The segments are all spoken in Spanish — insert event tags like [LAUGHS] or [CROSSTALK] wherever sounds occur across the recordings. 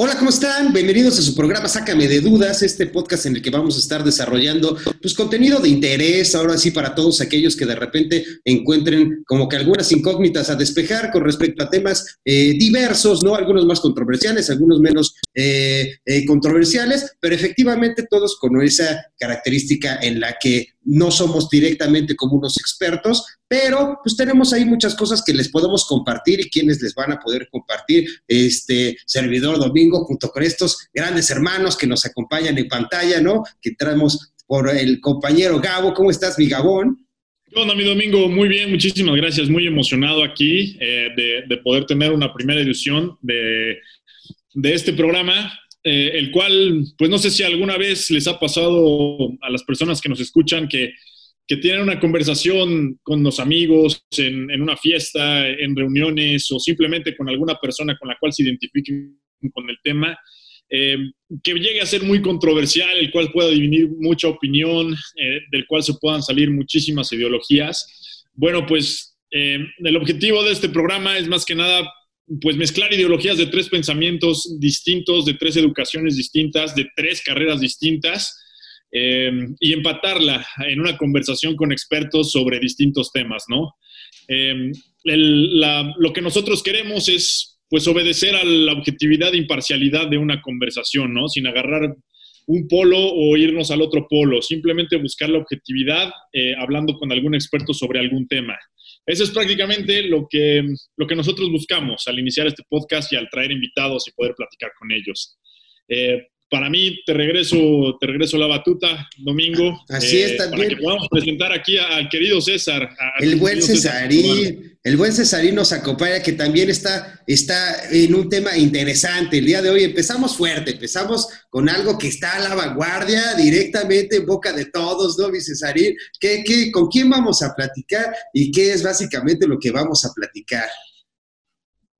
Hola, ¿cómo están? Bienvenidos a su programa Sácame de Dudas, este podcast en el que vamos a estar desarrollando pues contenido de interés, ahora sí para todos aquellos que de repente encuentren como que algunas incógnitas a despejar con respecto a temas eh, diversos, ¿no? Algunos más controversiales, algunos menos eh, eh, controversiales, pero efectivamente todos con esa característica en la que no somos directamente como unos expertos, pero pues tenemos ahí muchas cosas que les podemos compartir y quienes les van a poder compartir este servidor domingo junto con estos grandes hermanos que nos acompañan en pantalla, ¿no? Que traemos por el compañero Gabo. ¿Cómo estás, mi Gabón? ¿Qué mi Domingo? Muy bien, muchísimas gracias. Muy emocionado aquí eh, de, poder tener una primera edición de, este programa. Eh, el cual, pues no sé si alguna vez les ha pasado a las personas que nos escuchan que, tienen una conversación con los amigos en, una fiesta, en reuniones o simplemente con alguna persona con la cual se identifiquen con el tema, eh, que llegue a ser muy controversial, el cual pueda dividir mucha opinión, eh, del cual se puedan salir muchísimas ideologías. Bueno, pues el objetivo de este programa es más que nada pues mezclar ideologías de tres pensamientos distintos, de tres educaciones distintas, de tres carreras distintas eh, y empatarla en una conversación con expertos sobre distintos temas, ¿no? Eh, lo que nosotros queremos es pues obedecer a la objetividad e imparcialidad de una conversación, ¿no? Sin agarrar un polo o irnos al otro polo, simplemente buscar la objetividad eh, hablando con algún experto sobre algún tema. Eso es prácticamente lo que, lo que nosotros buscamos al iniciar este podcast y al traer invitados y poder platicar con ellos. Eh, para mí, te regreso, te regreso la batuta, Domingo. Así es, eh, también. Para que podamos presentar aquí al querido César. el buen Cesarín, el buen Cesarín nos acompaña, que también está, está en un tema interesante. El día de hoy empezamos fuerte, empezamos con algo que está a la vanguardia, directamente en boca de todos, ¿no, mi Cesarín? ¿Qué, qué, con quién vamos a platicar y qué es básicamente lo que vamos a platicar?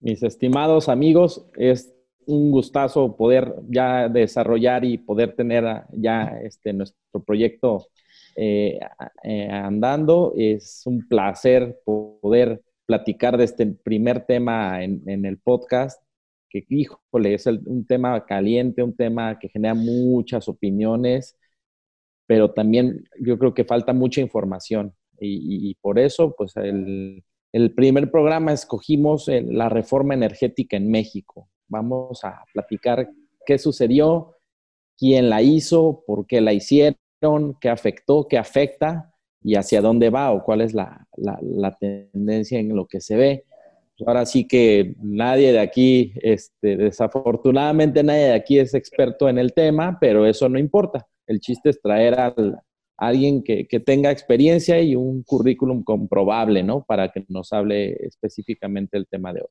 Mis estimados amigos, es un gustazo poder ya desarrollar y poder tener ya este, nuestro proyecto eh, eh, andando. Es un placer poder platicar de este primer tema en, el podcast, que híjole, es un tema caliente, un tema que genera muchas opiniones, pero también yo creo que falta mucha información. Y, por eso, pues el, el primer programa escogimos la reforma energética en México. Vamos a platicar qué sucedió, quién la hizo, por qué la hicieron, qué afectó, qué afecta y hacia dónde va o cuál es la, tendencia en lo que se ve. Ahora sí que nadie de aquí, este, desafortunadamente nadie de aquí es experto en el tema, pero eso no importa. El chiste es traer a alguien que, que, tenga experiencia y un currículum comprobable, ¿no? Para que nos hable específicamente el tema de hoy.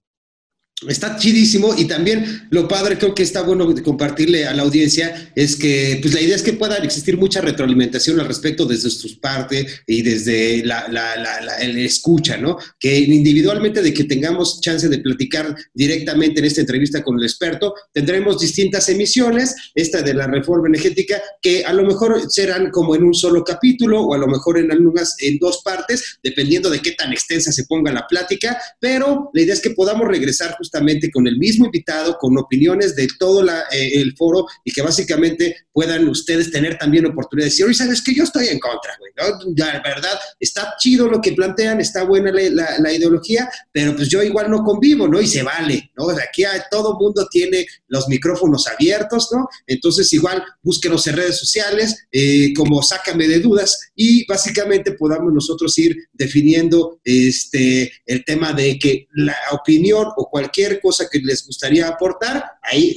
Está chidísimo y también lo padre creo que está bueno compartirle a la audiencia es que pues la idea es que pueda existir mucha retroalimentación al respecto desde sus partes y desde la, la, la, escucha, ¿no? Que individualmente de que tengamos chance de platicar directamente en esta entrevista con el experto, tendremos distintas emisiones, esta de la reforma energética, que a lo mejor serán como en un solo capítulo o a lo mejor en algunas, en dos partes, dependiendo de qué tan extensa se ponga la plática, pero la idea es que podamos regresar justamente con el mismo invitado, con opiniones de todo eh, el foro y que básicamente puedan ustedes tener también oportunidad de decir, oye, sabes que yo estoy en contra, güey, ¿no? La verdad, está chido lo que plantean, está buena la, ideología, pero pues yo igual no convivo, ¿no? Y se vale, ¿no? Aquí todo mundo tiene los micrófonos abiertos, ¿no? Entonces igual búsquenos en redes sociales, eh, como sácame de dudas y básicamente podamos nosotros ir definiendo este, el tema de que la opinión o cualquier cosa que les gustaría aportar, ahí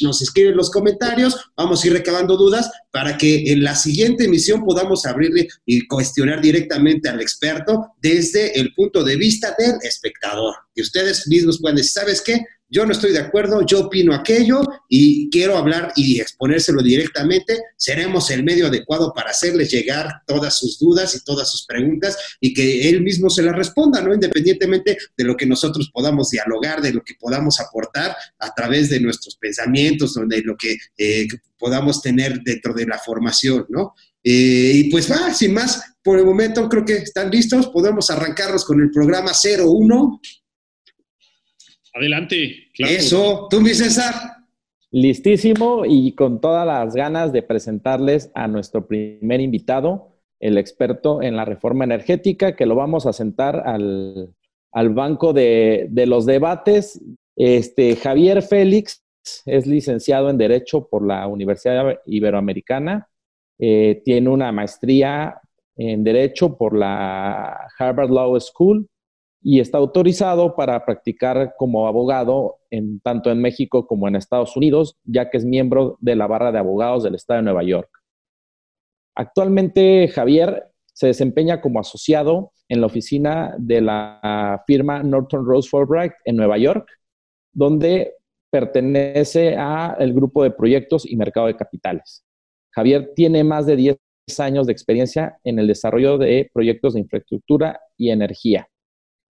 nos escriben los comentarios, vamos a ir recabando dudas para que en la siguiente emisión podamos abrirle y cuestionar directamente al experto desde el punto de vista del espectador. Y ustedes mismos pueden decir, ¿sabes qué? Yo no estoy de acuerdo, yo opino aquello y quiero hablar y exponérselo directamente, seremos el medio adecuado para hacerles llegar todas sus dudas y todas sus preguntas y que él mismo se las responda, ¿no? Independientemente de lo que nosotros podamos dialogar, de lo que podamos aportar a través de nuestros pensamientos, de lo que eh, podamos tener dentro de la formación, ¿no? Eh, y pues va, sin más, por el momento creo que están listos, podemos arrancarnos con el programa 01. Adelante. Claro. Eso, tú, mi César. Listísimo y con todas las ganas de presentarles a nuestro primer invitado, el experto en la reforma energética, que lo vamos a sentar al, banco de, los debates. Este, Javier Félix es licenciado en Derecho por la Universidad Iberoamericana, eh, tiene una maestría en Derecho por la Harvard Law School y está autorizado para practicar como abogado en, tanto en México como en Estados Unidos, ya que es miembro de la barra de abogados del Estado de Nueva York. Actualmente Javier se desempeña como asociado en la oficina de la firma Norton Rose Fulbright en Nueva York, donde pertenece al grupo de proyectos y mercado de capitales. Javier tiene más de 10 años de experiencia en el desarrollo de proyectos de infraestructura y energía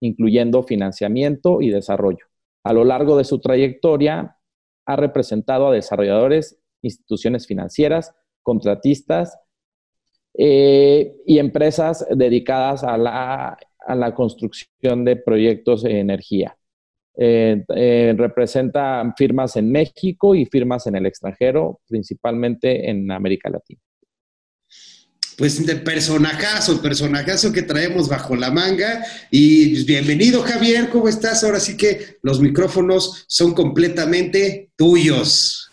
incluyendo financiamiento y desarrollo. A lo largo de su trayectoria, ha representado a desarrolladores, instituciones financieras, contratistas eh, y empresas dedicadas a la, construcción de proyectos de energía. Eh, eh, representa firmas en México y firmas en el extranjero, principalmente en América Latina pues de personajazo, personajazo que traemos bajo la manga. Y pues, bienvenido Javier, ¿cómo estás? Ahora sí que los micrófonos son completamente tuyos.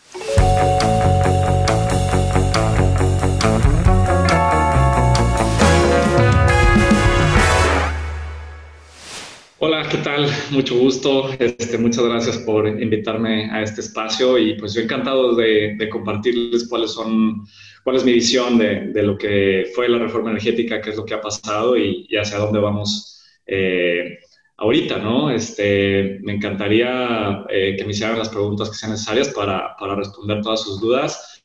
Hola, ¿qué tal? Mucho gusto. Este, muchas gracias por invitarme a este espacio y pues yo encantado de, de compartirles cuáles son cuál es mi visión de, de, lo que fue la reforma energética, qué es lo que ha pasado y, hacia dónde vamos eh, ahorita, ¿no? Este, me encantaría eh, que me hicieran las preguntas que sean necesarias para, para responder todas sus dudas.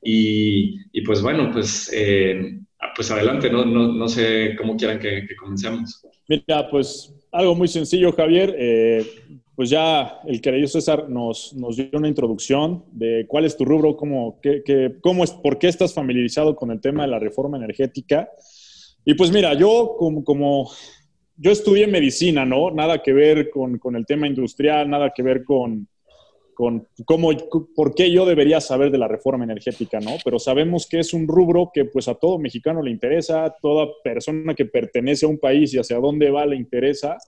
Y, y pues bueno, pues, eh, pues adelante, ¿no? No, no sé cómo quieran que, que, comencemos. Mira, pues algo muy sencillo, Javier pues ya el querido César nos, nos, dio una introducción de cuál es tu rubro, cómo, qué, cómo es, por qué estás familiarizado con el tema de la reforma energética. Y pues mira, yo como, como yo estudié medicina, ¿no? Nada que ver con, con el tema industrial, nada que ver con, con cómo, por qué yo debería saber de la reforma energética, ¿no? Pero sabemos que es un rubro que pues a todo mexicano le interesa, a toda persona que pertenece a un país y hacia dónde va le interesa.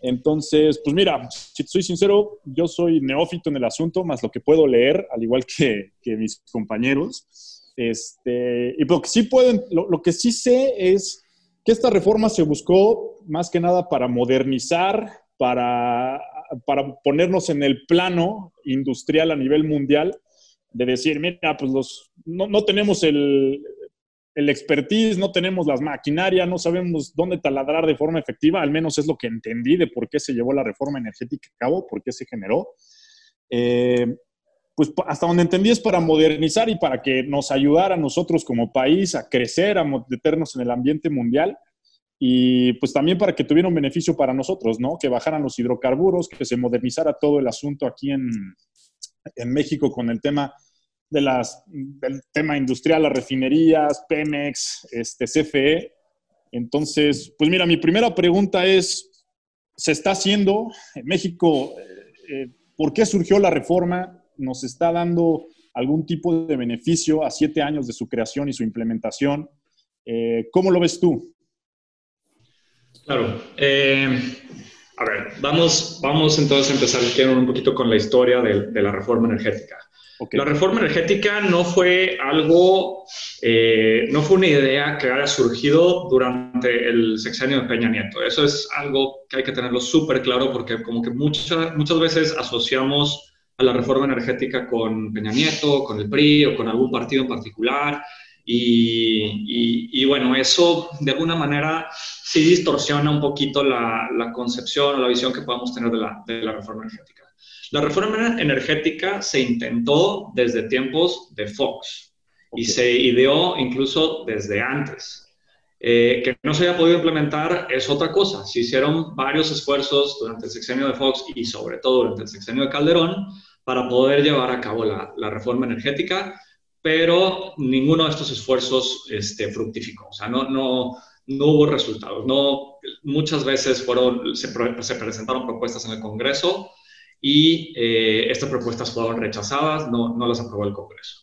Entonces, pues mira, si soy sincero, yo soy neófito en el asunto, más lo que puedo leer, al igual que, mis compañeros. Este, y lo que sí pueden, lo, que sí sé es que esta reforma se buscó más que nada para modernizar, para, para ponernos en el plano industrial a nivel mundial, de decir, mira, pues los, no, no tenemos el, el expertise, no tenemos las maquinarias, no sabemos dónde taladrar de forma efectiva, al menos es lo que entendí de por qué se llevó la reforma energética a cabo, por qué se generó. Eh, pues hasta donde entendí es para modernizar y para que nos ayudara a nosotros como país a crecer, a meternos en el ambiente mundial y pues también para que tuviera un beneficio para nosotros, ¿no? Que bajaran los hidrocarburos, que se modernizara todo el asunto aquí en, en México con el tema de las, del tema industrial, las refinerías, Pemex, este, CFE. Entonces, pues mira, mi primera pregunta es, ¿se está haciendo en México? Eh, eh, ¿Por qué surgió la reforma? ¿Nos está dando algún tipo de beneficio a siete años de su creación y su implementación? Eh, ¿Cómo lo ves tú? Claro. a ver, vamos, vamos entonces a empezar un poquito con la historia de, de la reforma energética. La reforma energética no fue algo, eh, no fue una idea que haya surgido durante el sexenio de Peña Nieto. Eso es algo que hay que tenerlo súper claro porque como que muchas muchas veces asociamos a la reforma energética con Peña Nieto, con el PRI o con algún partido en particular. Y, y, bueno, eso de alguna manera sí distorsiona un poquito la, la concepción o la visión que podamos tener de la, de la reforma energética. La reforma energética se intentó desde tiempos de Fox y se ideó incluso desde antes. Eh, que no se haya podido implementar es otra cosa. Se hicieron varios esfuerzos durante el sexenio de Fox y sobre todo durante el sexenio de Calderón para poder llevar a cabo la, reforma energética, pero ninguno de estos esfuerzos este, fructificó. O sea, no, no, no hubo resultados. No, muchas veces fueron, se, se presentaron propuestas en el Congreso y eh, estas propuestas fueron rechazadas, no, no las aprobó el Congreso.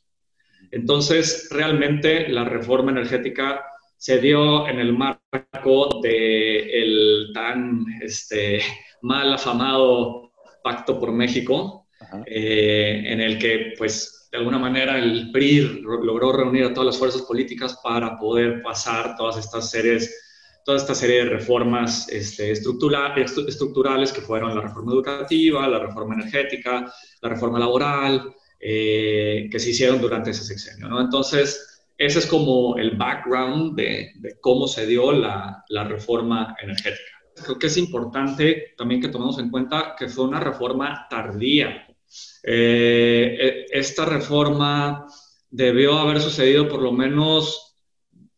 Entonces, realmente la reforma energética se dio en el marco del tan este, mal afamado Pacto por México, eh, en el que, pues, de alguna manera el PRI logró reunir a todas las fuerzas políticas para poder pasar todas estas series toda esta serie de reformas este, estructurales que fueron la reforma educativa, la reforma energética, la reforma laboral, eh, que se hicieron durante ese sexenio. Entonces, ese es como el background de, cómo se dio la, la, reforma energética. Creo que es importante también que tomemos en cuenta que fue una reforma tardía. Eh, e, esta reforma debió haber sucedido por lo menos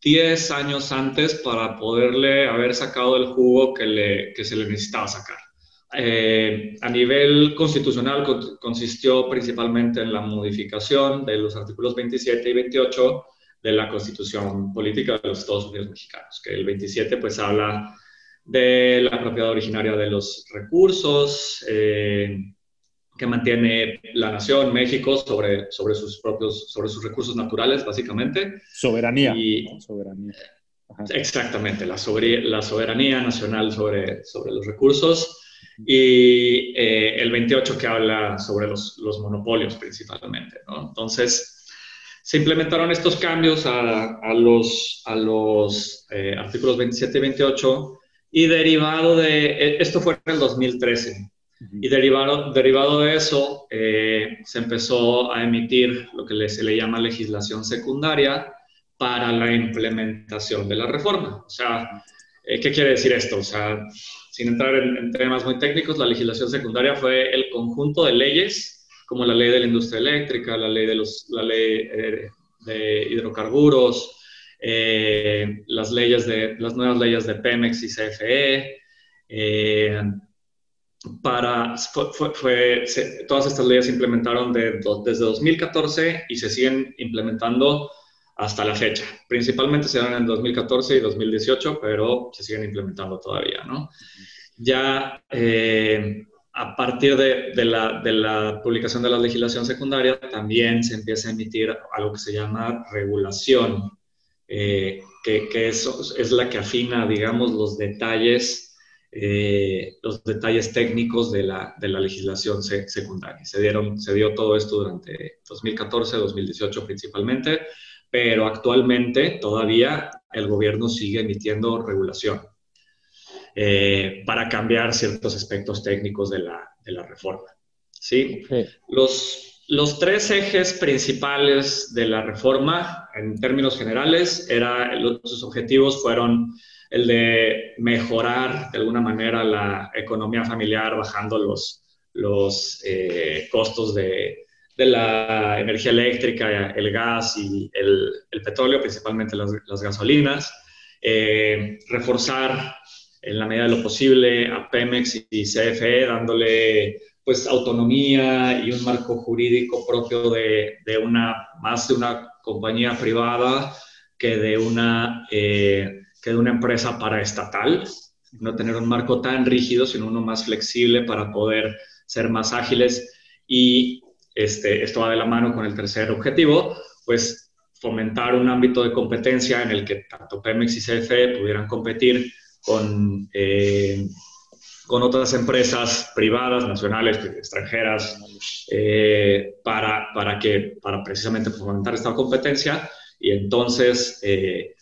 10 años antes para poderle haber sacado el jugo que, se le necesitaba sacar. Eh, a nivel constitucional consistió principalmente en la modificación de los artículos 27 y 28 de la Constitución Política de los Estados Unidos Mexicanos, que el 27 pues habla de la propiedad originaria de los recursos, eh, que mantiene la nación, México, sobre, sobre sus propios, sobre sus recursos naturales, básicamente. Soberanía. Y, soberanía. Exactamente, la, la soberanía nacional sobre, sobre los recursos y eh, el 28 que habla sobre los, los monopolios principalmente. ¿no? Entonces, se implementaron estos cambios a, a los, a los eh, artículos 27 y 28 y derivado de, e, esto fue en el 2013, y derivado, derivado de eso eh, se empezó a emitir lo que se le llama legislación secundaria para la implementación de la reforma. O sea, ¿qué quiere decir esto? O sea, sin entrar en, temas muy técnicos, la legislación secundaria fue el conjunto de leyes, como la ley de la industria eléctrica, la ley de, los, la ley, eh, de hidrocarburos, eh, las, leyes de, las nuevas leyes de Pemex y CFE. Para, fue, todas estas leyes se implementaron de, desde 2014 y se siguen implementando hasta la fecha. Principalmente se dan en 2014 y 2018, pero se siguen implementando todavía, ¿no? Ya eh, a partir de, la, publicación de la legislación secundaria, también se empieza a emitir algo que se llama regulación, eh, que, es, la que afina, digamos, los detalles, eh, los detalles técnicos de la, legislación secundaria. Se, dieron, se dio todo esto durante 2014, 2018 principalmente pero actualmente todavía el gobierno sigue emitiendo regulación eh, para cambiar ciertos aspectos técnicos de la, de la reforma. ¿sí? Los, los tres ejes principales de la reforma, en términos generales, era, sus objetivos fueron el de mejorar de alguna manera la economía familiar bajando los, los eh, costos de, de la energía eléctrica, el gas y el, petróleo, principalmente las, gasolinas, eh, reforzar en la medida de lo posible a Pemex y CFE, dándole pues autonomía y un marco jurídico propio de, una, más de una compañía privada que de una, eh, que de una empresa paraestatal, no tener un marco tan rígido, sino uno más flexible para poder ser más ágiles y este, esto va de la mano con el tercer objetivo, pues fomentar un ámbito de competencia en el que tanto Pemex y CFE pudieran competir con, eh, con otras empresas privadas, nacionales, extranjeras, eh, para, para, que, para precisamente fomentar esta competencia. Y entonces, eh,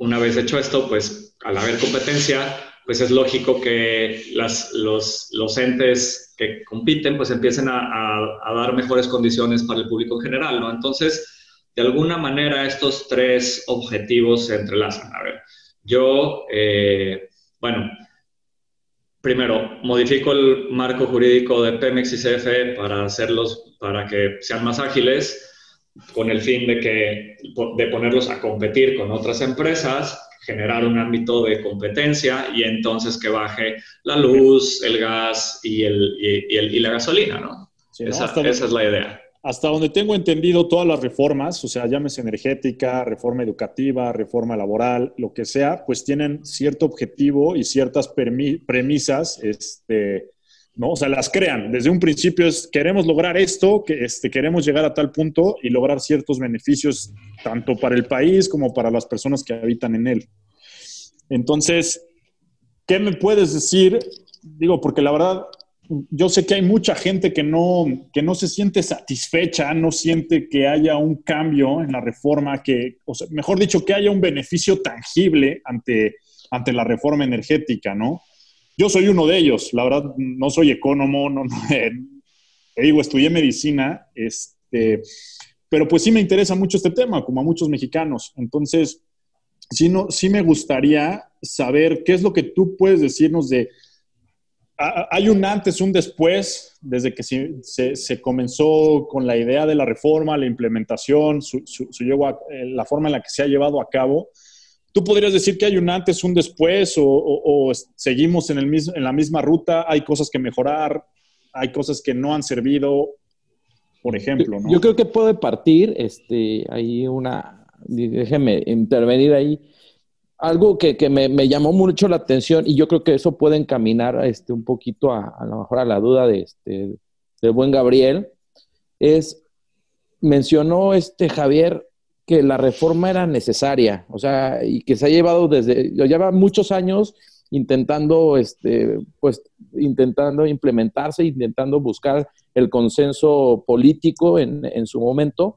una vez hecho esto, pues al haber competencia, pues es lógico que las, los, los entes que compiten, pues empiecen a, dar mejores condiciones para el público en general, ¿no? Entonces, de alguna manera, estos tres objetivos se entrelazan. A ver, yo, eh, bueno, primero, modifico el marco jurídico de Pemex y CFE para hacerlos, para que sean más ágiles, con el fin de, que, de ponerlos a competir con otras empresas generar un ámbito de competencia y entonces que baje la luz, el gas y, el, y, la gasolina, ¿no? esa, es la idea. Hasta donde tengo entendido todas las reformas, o sea, llámese energética, reforma educativa, reforma laboral, lo que sea, pues tienen cierto objetivo y ciertas premisas este, ¿no? O sea, las crean. Desde un principio es, queremos lograr esto, que este, queremos llegar a tal punto y lograr ciertos beneficios tanto para el país como para las personas que habitan en él. Entonces, ¿qué me puedes decir? Digo, porque la verdad, yo sé que hay mucha gente que no, que no se siente satisfecha, no siente que haya un cambio en la reforma, que, o sea, mejor dicho, que haya un beneficio tangible ante, ante la reforma energética, ¿no? Yo soy uno de ellos, la verdad, no soy ecónomo, no, eh, digo, estudié medicina, este, pero pues sí me interesa mucho este tema, como a muchos mexicanos. Entonces, sí, no, sí me gustaría saber qué es lo que tú puedes decirnos de hay un antes, un después, desde que se, comenzó con la idea de la reforma, la implementación, su, eh, la forma en la que se ha llevado a cabo. ¿Tú podrías decir que hay un antes, un después o, seguimos en, el en la misma ruta? ¿Hay cosas que mejorar? ¿Hay cosas que no han servido? Por ejemplo, ¿no? Yo creo que puede partir, este, ahí una, déjeme intervenir ahí algo que, me, llamó mucho la atención y yo creo que eso puede encaminar este, un poquito a, a lo mejor a la duda de este, del buen Gabriel, es, mencionó este Javier que la reforma era necesaria, o sea, y que se ha llevado desde, lleva muchos años intentando, este, pues, intentando implementarse, intentando buscar el consenso político en, en su momento.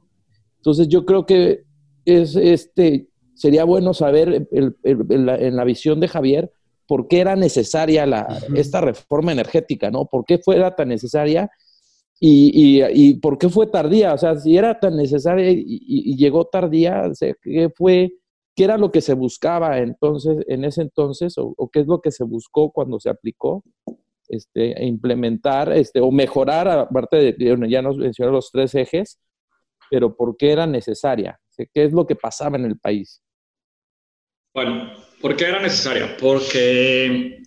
Entonces yo creo que es este, sería bueno saber en, la, visión de Javier por qué era necesaria la, esta reforma energética, ¿no? ¿Por qué fuera tan necesaria y, por qué fue tardía? O sea, si era tan necesaria y, llegó tardía, ¿qué fue? ¿Qué era lo que se buscaba entonces, en ese entonces, o, qué es lo que se buscó cuando se aplicó? Este, implementar este, o mejorar, aparte de, ya nos mencionó los tres ejes, pero por qué era necesaria, qué es lo que pasaba en el país. Bueno, ¿por qué era necesaria? Porque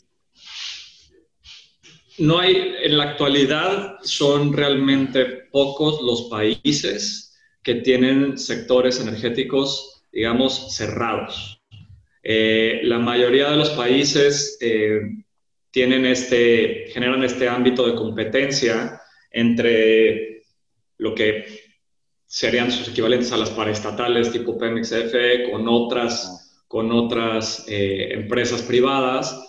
no hay, en la actualidad son realmente pocos los países que tienen sectores energéticos, digamos, cerrados. Eh, la mayoría de los países eh, tienen este, generan este ámbito de competencia entre lo que serían sus equivalentes a las paraestatales tipo Pemex FE con otras con otras eh, empresas privadas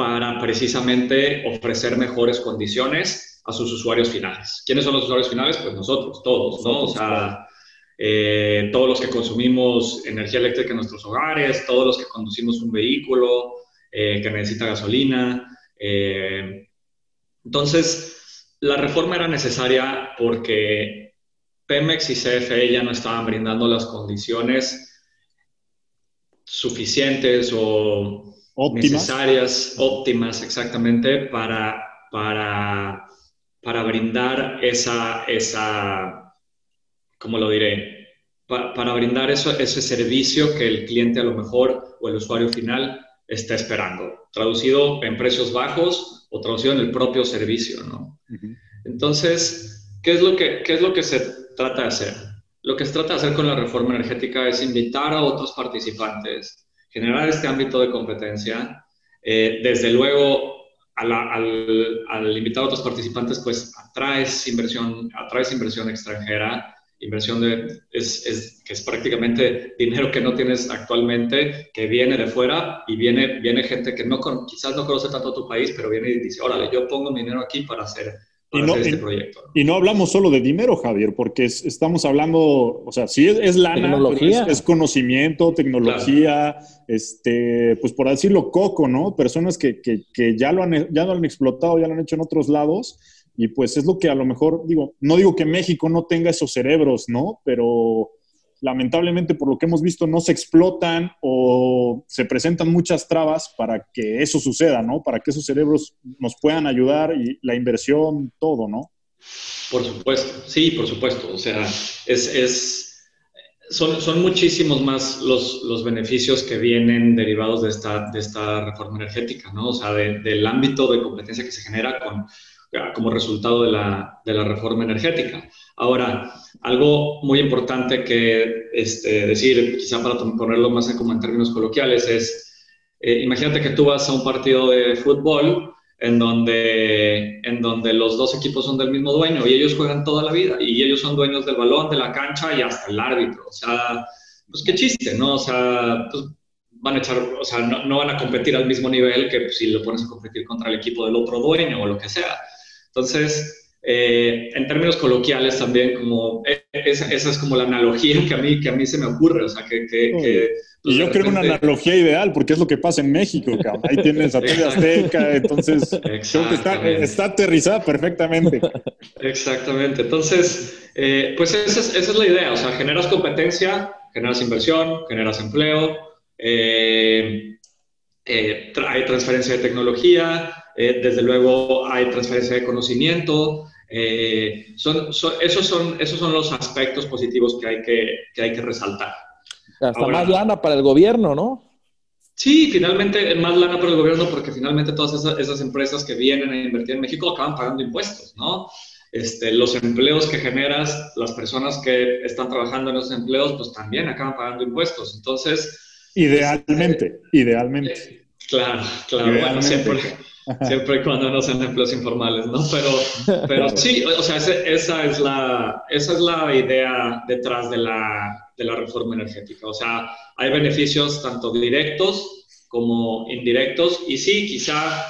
para precisamente ofrecer mejores condiciones a sus usuarios finales. ¿Quiénes son los usuarios finales? Pues nosotros, todos, ¿no? O sea, eh, todos los que consumimos energía eléctrica en nuestros hogares, todos los que conducimos un vehículo eh, que necesita gasolina. entonces, la reforma era necesaria porque Pemex y CFE ya no estaban brindando las condiciones suficientes o necesarias, óptimas exactamente para, para, para brindar esa, esa, ¿cómo lo diré? para brindar eso, ese servicio que el cliente a lo mejor o el usuario final está esperando, traducido en precios bajos o traducido en el propio servicio, ¿no? Entonces, ¿qué es, lo que, ¿qué es lo que se trata de hacer? Lo que se trata de hacer con la reforma energética es invitar a otros participantes, generar este ámbito de competencia. Eh, desde luego, al, invitar a otros participantes, pues atraes inversión, atraes inversión extranjera, inversión de, es, que es prácticamente dinero que no tienes actualmente, que viene de fuera y viene, viene gente que no, quizás no conoce tanto tu país, pero viene y dice, órale, yo pongo mi dinero aquí para hacer y no, este proyecto. Y no hablamos solo de dinero, Javier, porque estamos hablando, o sea, sí es, lana, es, conocimiento, tecnología, este, pues por decirlo, coco, ¿no? Personas que, que, que, ya, lo han, ya lo han explotado, ya lo han hecho en otros lados, y pues es lo que a lo mejor, digo, no digo que México no tenga esos cerebros, ¿no? Pero lamentablemente por lo que hemos visto no se explotan o se presentan muchas trabas para que eso suceda, ¿no? Para que esos cerebros nos puedan ayudar y la inversión, todo, ¿no? Por supuesto, sí, por supuesto. O sea, es, son, son, muchísimos más los, los, beneficios que vienen derivados de esta, de esta reforma energética, ¿no? O sea, del ámbito de competencia que se genera con, como resultado de la, de la reforma energética. Ahora, algo muy importante que este, decir, quizá para ponerlo más en, como en términos coloquiales, es, eh, imagínate que tú vas a un partido de fútbol en donde, en donde los dos equipos son del mismo dueño y ellos juegan toda la vida y ellos son dueños del balón, de la cancha y hasta el árbitro. O sea, pues qué chiste, ¿no? O sea, pues van a echar, o sea, no, van a competir al mismo nivel que pues, si lo pones a competir contra el equipo del otro dueño o lo que sea. Entonces, eh, en términos coloquiales también, como e, esa, esa, es como la analogía que a mí, que a mí se me ocurre, o sea, que, que y yo creo una analogía ideal, porque es lo que pasa en México, cabrón. Ahí tienes a TV Azteca, entonces creo que está, está, aterrizada perfectamente. Exactamente. Entonces, eh, pues esa es, esa es, la idea. O sea, generas competencia, generas inversión, generas empleo, eh, eh, hay transferencia de tecnología, desde luego hay transferencia de conocimiento. Son, esos, son, esos son los aspectos positivos que hay que, que, hay que resaltar. Hasta más lana para el gobierno, ¿no? Sí, finalmente más lana para el gobierno porque finalmente todas esas, empresas que vienen a invertir en México acaban pagando impuestos, ¿no? Este, los empleos que generas, las personas que están trabajando en esos empleos, pues también acaban pagando impuestos. Entonces... Idealmente, este, idealmente. Eh, claro, claro. Bueno, siempre, siempre y cuando no sean empleos informales, ¿no? Pero, pero [LAUGHS] sí, o sea, esa, es la, esa es la idea detrás de la, de la reforma energética. O sea, hay beneficios tanto directos como indirectos y sí, quizá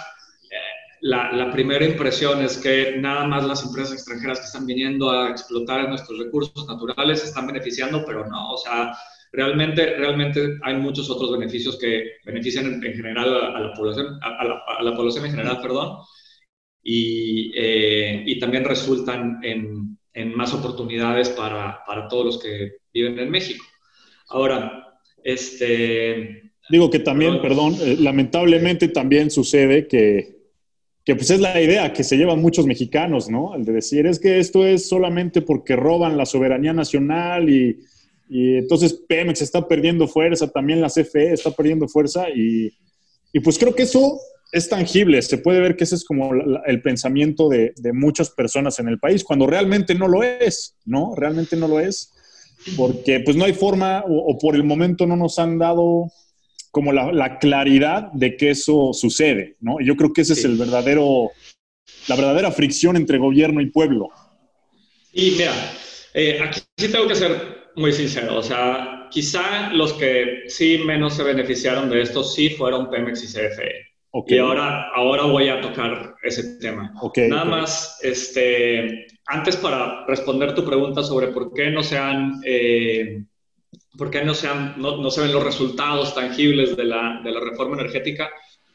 eh, la, la, primera impresión es que nada más las empresas extranjeras que están viniendo a explotar nuestros recursos naturales están beneficiando, pero no, o sea, realmente, realmente hay muchos otros beneficios que benefician en, general a, la población, a, la, población en general, perdón, y, eh, y también resultan en, en más oportunidades para, para, todos los que viven en México. Ahora, este... Digo que también, perdón, eh, lamentablemente también sucede que, que pues es la idea que se llevan muchos mexicanos, ¿no? El de decir, es que esto es solamente porque roban la soberanía nacional y, y entonces Pemex está perdiendo fuerza, también la CFE está perdiendo fuerza y, y pues creo que eso es tangible, se puede ver que ese es como el pensamiento de, de, muchas personas en el país, cuando realmente no lo es, ¿no? Realmente no lo es, porque pues no hay forma o, por el momento no nos han dado como la, la, claridad de que eso sucede, ¿no? Y yo creo que ese es el verdadero, la verdadera fricción entre gobierno y pueblo. Y mira, eh, aquí sí tengo que ser muy sincero, o sea, quizá los que sí menos se beneficiaron de esto sí fueron Pemex y CFE. Y ahora, ahora voy a tocar ese tema. Nada más, este, antes para responder tu pregunta sobre por qué no se han, eh, por qué no se, no, no, se ven los resultados tangibles de la, de la, reforma energética,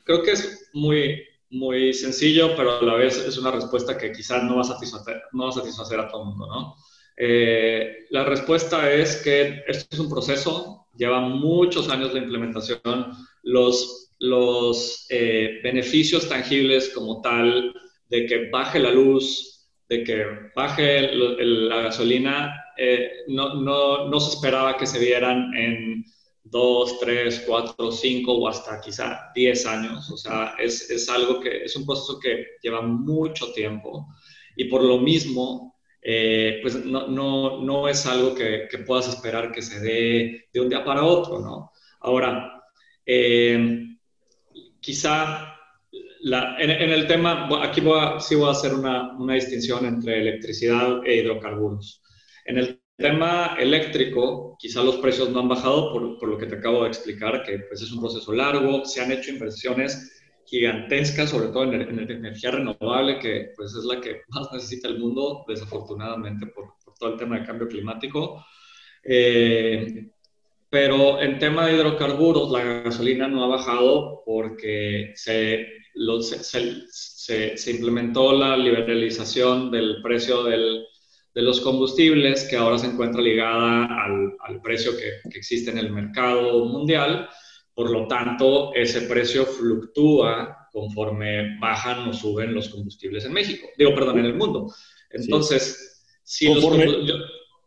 creo que es muy, muy sencillo, pero a la vez es una respuesta que quizás no va a satisfacer, no va a, satisfacer a todo el mundo, ¿no? Eh, la respuesta es que esto es un proceso, lleva muchos años de implementación, los los eh, beneficios tangibles como tal de que baje la luz, de que baje la gasolina, eh, no, no, no, se esperaba que se vieran en dos, tres, cuatro, cinco o hasta quizá diez años. O sea, es, es algo que es un proceso que lleva mucho tiempo y por lo mismo, eh, pues no, no, no, es algo que, puedas esperar que se dé de un día para otro, ¿no? Ahora, eh, quizá en, el tema, aquí sí voy a hacer una, una, distinción entre electricidad e hidrocarburos. En el tema eléctrico, quizá los precios no han bajado por, por lo que te acabo de explicar, que pues es un proceso largo, se han hecho inversiones gigantescas, sobre todo en, en energía renovable, que pues es la que más necesita el mundo, desafortunadamente por, por todo el tema de cambio climático. Eh, pero en tema de hidrocarburos, la gasolina no ha bajado porque se, se, se, implementó la liberalización del precio del, de los combustibles, que ahora se encuentra ligada al, al precio que, que, existe en el mercado mundial. Por lo tanto, ese precio fluctúa conforme bajan o suben los combustibles en México. Digo, perdón, en el mundo. Entonces, si conforme, los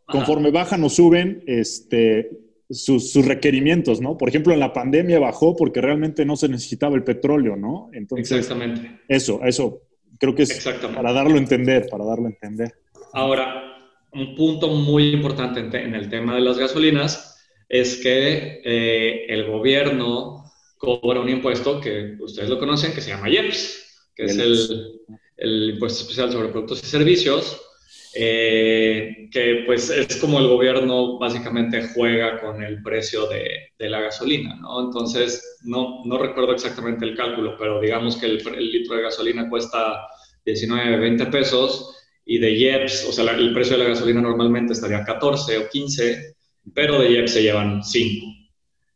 conforme bajan o suben, este, sus, requerimientos, ¿no? Por ejemplo, en la pandemia bajó porque realmente no se necesitaba el petróleo, ¿no? Entonces, Exactamente. Eso, eso, creo que es para darlo a entender, para darlo a entender. Ahora, un punto muy importante en, el tema de las gasolinas es que eh, el gobierno cobra un impuesto que ustedes lo conocen, que se llama IEPS, que es el, el, impuesto especial sobre productos y servicios, eh, que pues es como el gobierno básicamente juega con el precio de, de la gasolina, ¿no? Entonces, no, no, recuerdo exactamente el cálculo, pero digamos que el, el litro de gasolina cuesta 19, 20 pesos y de IEPS, o sea, el precio de la gasolina normalmente estaría 14 o 15, pero de IEPS se llevan 5.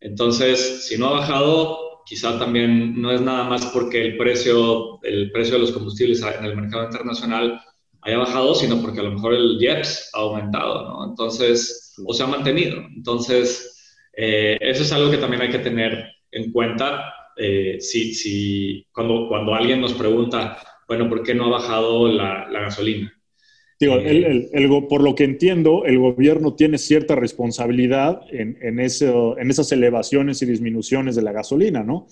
Entonces, si no ha bajado, quizá también no es nada más porque el precio, el precio de los combustibles en el mercado internacional haya bajado, sino porque a lo mejor el IEPS ha aumentado, ¿no? Entonces, o se ha mantenido. Entonces, eh, eso es algo que también hay que tener en cuenta eh, si, si, cuando, cuando alguien nos pregunta, bueno, ¿por qué no ha bajado la gasolina? Digo, el, el, por lo que entiendo, el gobierno tiene cierta responsabilidad en, en, eso, en esas elevaciones y disminuciones de la gasolina, ¿no?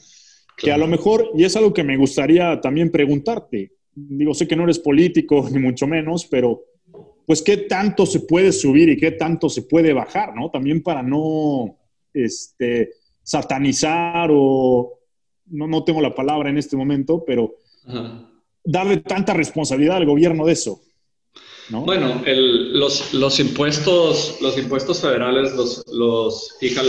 Que a lo mejor, y es algo que me gustaría también preguntarte, digo, sé que no eres político, [LAUGHS] ni mucho menos, pero pues qué tanto se puede subir y qué tanto se puede bajar, ¿no? También para no este, satanizar o, no, no tengo la palabra en este momento, pero darle tanta responsabilidad al gobierno de eso. Bueno, los, impuestos, los impuestos federales los, fija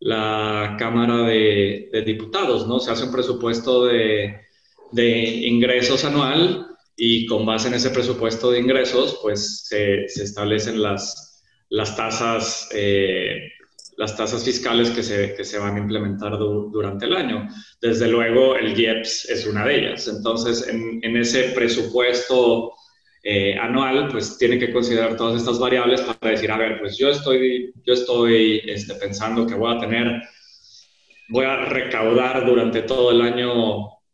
la, Cámara de, Diputados, ¿no? Se hace un presupuesto de, ingresos anual y con base en ese presupuesto de ingresos, pues se, establecen las, tasas eh, las tasas fiscales que se, van a implementar durante el año. Desde luego, el IEPS es una de ellas. Entonces, en, en ese presupuesto eh, anual, pues tiene que considerar todas estas variables para decir, a ver, pues yo estoy, yo estoy este, pensando que voy a tener, voy a recaudar durante todo el año,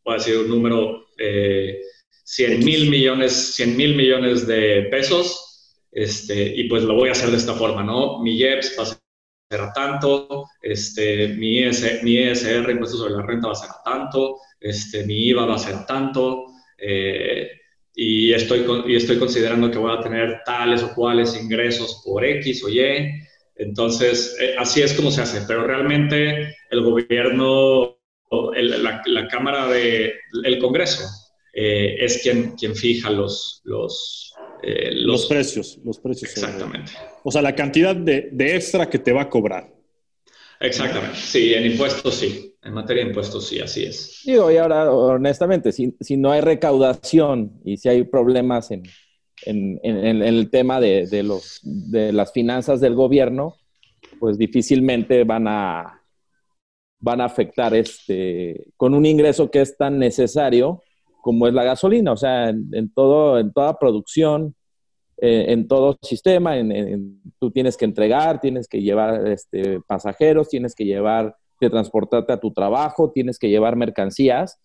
voy a decir un número, eh, 100 mil millones, 100 mil millones de pesos, este, y pues lo voy a hacer de esta forma, ¿no? Mi IEPS va a ser tanto, este, mi, IS, mi ISR, impuesto sobre la renta, va a ser tanto, este, mi IVA va a ser tanto, eh, y estoy, y estoy considerando que voy a tener tales o cuales ingresos por X o Y. Entonces, eh, así es como se hace, pero realmente el gobierno, la, Cámara de, el Congreso, eh, es quien, quien fija los, los, eh, los, precios. Los precios. Exactamente. O sea, la cantidad de, de extra que te va a cobrar. Exactamente, sí, en impuestos sí. En materia de impuestos, sí, así es. Digo, y ahora, honestamente, si, si no hay recaudación y si hay problemas en, en, en, el tema de, de, los, de las finanzas del gobierno, pues difícilmente van a, van a afectar este, con un ingreso que es tan necesario como es la gasolina. O sea, en, todo, en toda producción, eh, en todo sistema, tú tienes que entregar, tienes que llevar este, pasajeros, tienes que llevar transportarte a tu trabajo, tienes que llevar mercancías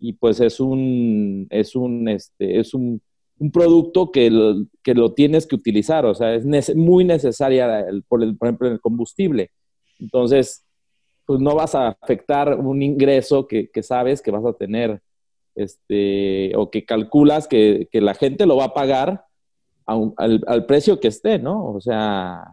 y pues es un, es un, este, es un, producto que lo, que lo tienes que utilizar, o sea, es muy necesaria, por, el, por el combustible. Entonces, pues no vas a afectar un ingreso que, que sabes que vas a tener, este, o que calculas que, que la gente lo va a pagar al, al, precio que esté, ¿no? O sea,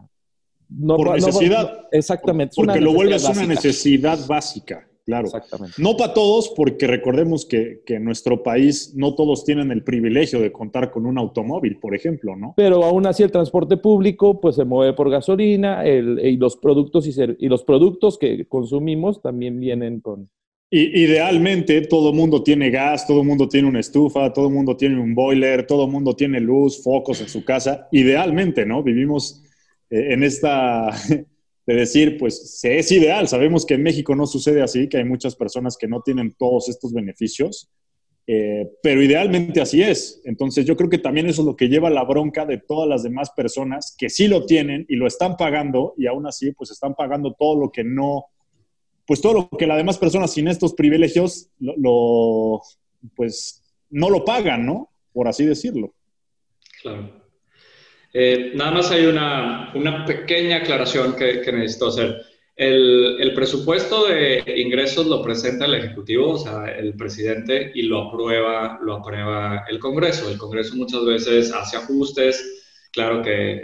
no, por necesidad. exactamente. Porque lo vuelves una necesidad básica, claro. Exactamente. No para todos, porque recordemos que, que, en nuestro país no todos tienen el privilegio de contar con un automóvil, por ejemplo, ¿no? Pero aún así el transporte público pues se mueve por gasolina el, y, los productos y, y los productos que consumimos también vienen con... Y, idealmente todo el mundo tiene gas, todo el mundo tiene una estufa, todo el mundo tiene un boiler, todo el mundo tiene luz, focos en su casa. Idealmente, ¿no? Vivimos en esta [LAUGHS] de decir, pues es ideal. Sabemos que en México no sucede así, que hay muchas personas que no tienen todos estos beneficios, eh, pero idealmente así es. Entonces yo creo que también eso es lo que lleva la bronca de todas las demás personas que sí lo tienen y lo están pagando y aún así pues están pagando todo lo que no, pues todo lo que las demás personas sin estos privilegios lo pues no lo pagan, ¿no? Por así decirlo. Claro. Eh, nada más hay una, una pequeña aclaración que, que necesito hacer. El, el, presupuesto de ingresos lo presenta el Ejecutivo, o sea, el presidente, y lo aprueba, lo aprueba el Congreso. El Congreso muchas veces hace ajustes. Claro que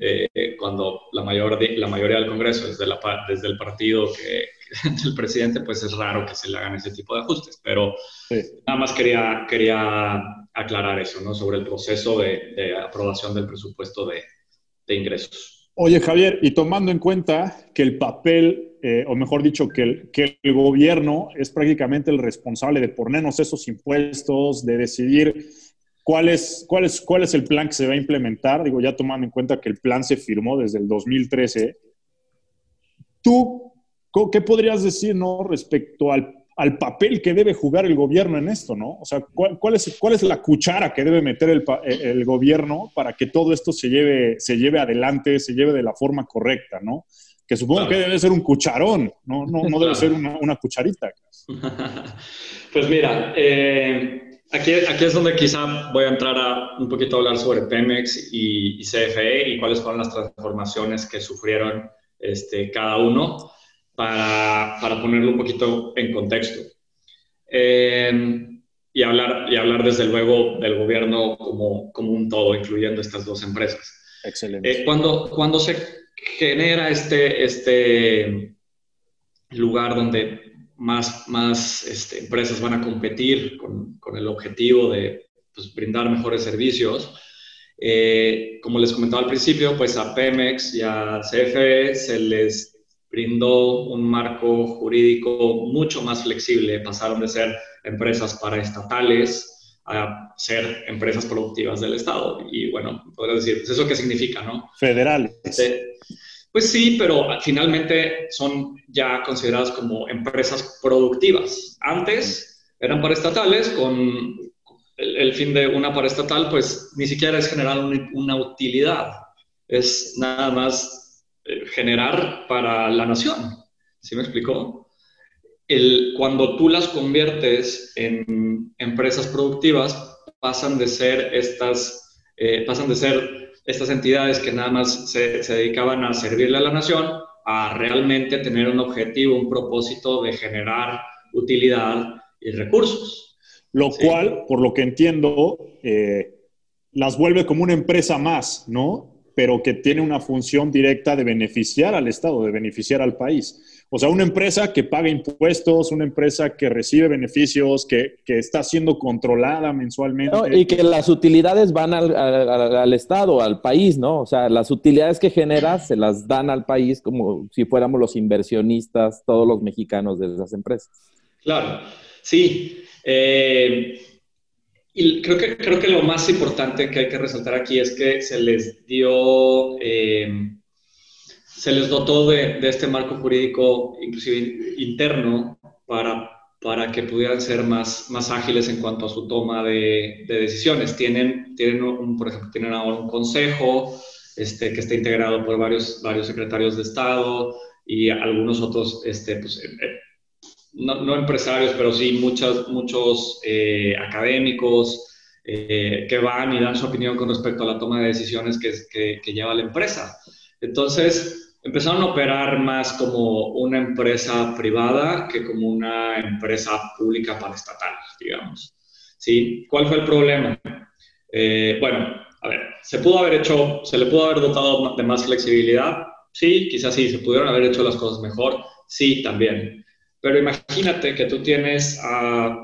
eh, cuando la, mayor, la mayoría del Congreso es de la, desde el partido que, [LAUGHS] del presidente, pues es raro que se le hagan ese tipo de ajustes. Pero nada más quería, quería aclarar eso, ¿no? Sobre el proceso de, aprobación del presupuesto de, ingresos. Oye, Javier, y tomando en cuenta que el papel, eh, o mejor dicho, que el, que el gobierno es prácticamente el responsable de ponernos esos impuestos, de decidir cuál es, cuál, es, cuál es el plan que se va a implementar, digo, ya tomando en cuenta que el plan se firmó desde el 2013, ¿tú qué podrías decir ¿no? respecto al, al papel que debe jugar el gobierno en esto? ¿no? O sea, ¿cuál, cuál, es, cuál es la cuchara que debe meter el, el, gobierno para que todo esto se lleve, se lleve adelante, se lleve de la forma correcta? ¿no? Que supongo que debe ser un cucharón, no, no, no debe ser una, una cucharita. [LAUGHS] pues mira, eh Aquí, aquí es donde quizá voy a entrar a un poquito a hablar sobre Pemex y, CFE y cuáles fueron las transformaciones que sufrieron este, cada uno para, para ponerlo un poquito en contexto. Eh, y, hablar, y hablar desde luego del gobierno como, como un todo, incluyendo estas dos empresas. Excelente. Eh, cuando, cuando se genera este, este lugar donde más, más este, empresas van a competir con, con el objetivo de pues, brindar mejores servicios. Eh, como les comentaba al principio, pues a Pemex y a CFE se les brindó un marco jurídico mucho más flexible. Pasaron de ser empresas paraestatales a ser empresas productivas del Estado. Y bueno, podría decir, pues, ¿eso qué significa, no? Federales. Pues sí, pero finalmente son ya consideradas como empresas productivas. Antes eran paraestatales, con el, fin de una paraestatal, pues ni siquiera es generar una, utilidad, es nada más eh, generar para la nación. ¿Sí me explicó? El, cuando tú las conviertes en empresas productivas, pasan de ser estas, eh, pasan de ser estas entidades que nada más se, dedicaban a servirle a la nación, a realmente tener un objetivo, un propósito de generar utilidad y recursos. Lo cual, por lo que entiendo, eh, las vuelve como una empresa más, ¿no? Pero que tiene una función directa de beneficiar al Estado, de beneficiar al país. O sea, una empresa que paga impuestos, una empresa que recibe beneficios, que, está siendo controlada mensualmente. y que las utilidades van al, Estado, al país, ¿no? O sea, las utilidades que genera se las dan al país como si fuéramos los inversionistas, todos los mexicanos de esas empresas. Claro, sí. Eh, y creo que, creo que lo más importante que hay que resaltar aquí es que se les dio... Eh, se les dotó de, este marco jurídico, inclusive interno, para, para que pudieran ser más, más ágiles en cuanto a su toma de, decisiones. Tienen, tienen un, por ejemplo, tienen ahora un consejo este, que está integrado por varios, varios secretarios de Estado y algunos otros, este, pues, eh, eh, no, empresarios, pero sí muchos, muchos eh, académicos que van y dan su opinión con respecto a la toma de decisiones que, que, que lleva la empresa. Entonces, empezaron a operar más como una empresa privada que como una empresa pública para estatal, digamos. ¿Sí? ¿Cuál fue el problema? Eh, bueno, a ver, ¿se pudo haber hecho, se le pudo haber dotado de más flexibilidad? Sí, quizás sí, se pudieron haber hecho las cosas mejor, sí, también. Pero imagínate que tú tienes a,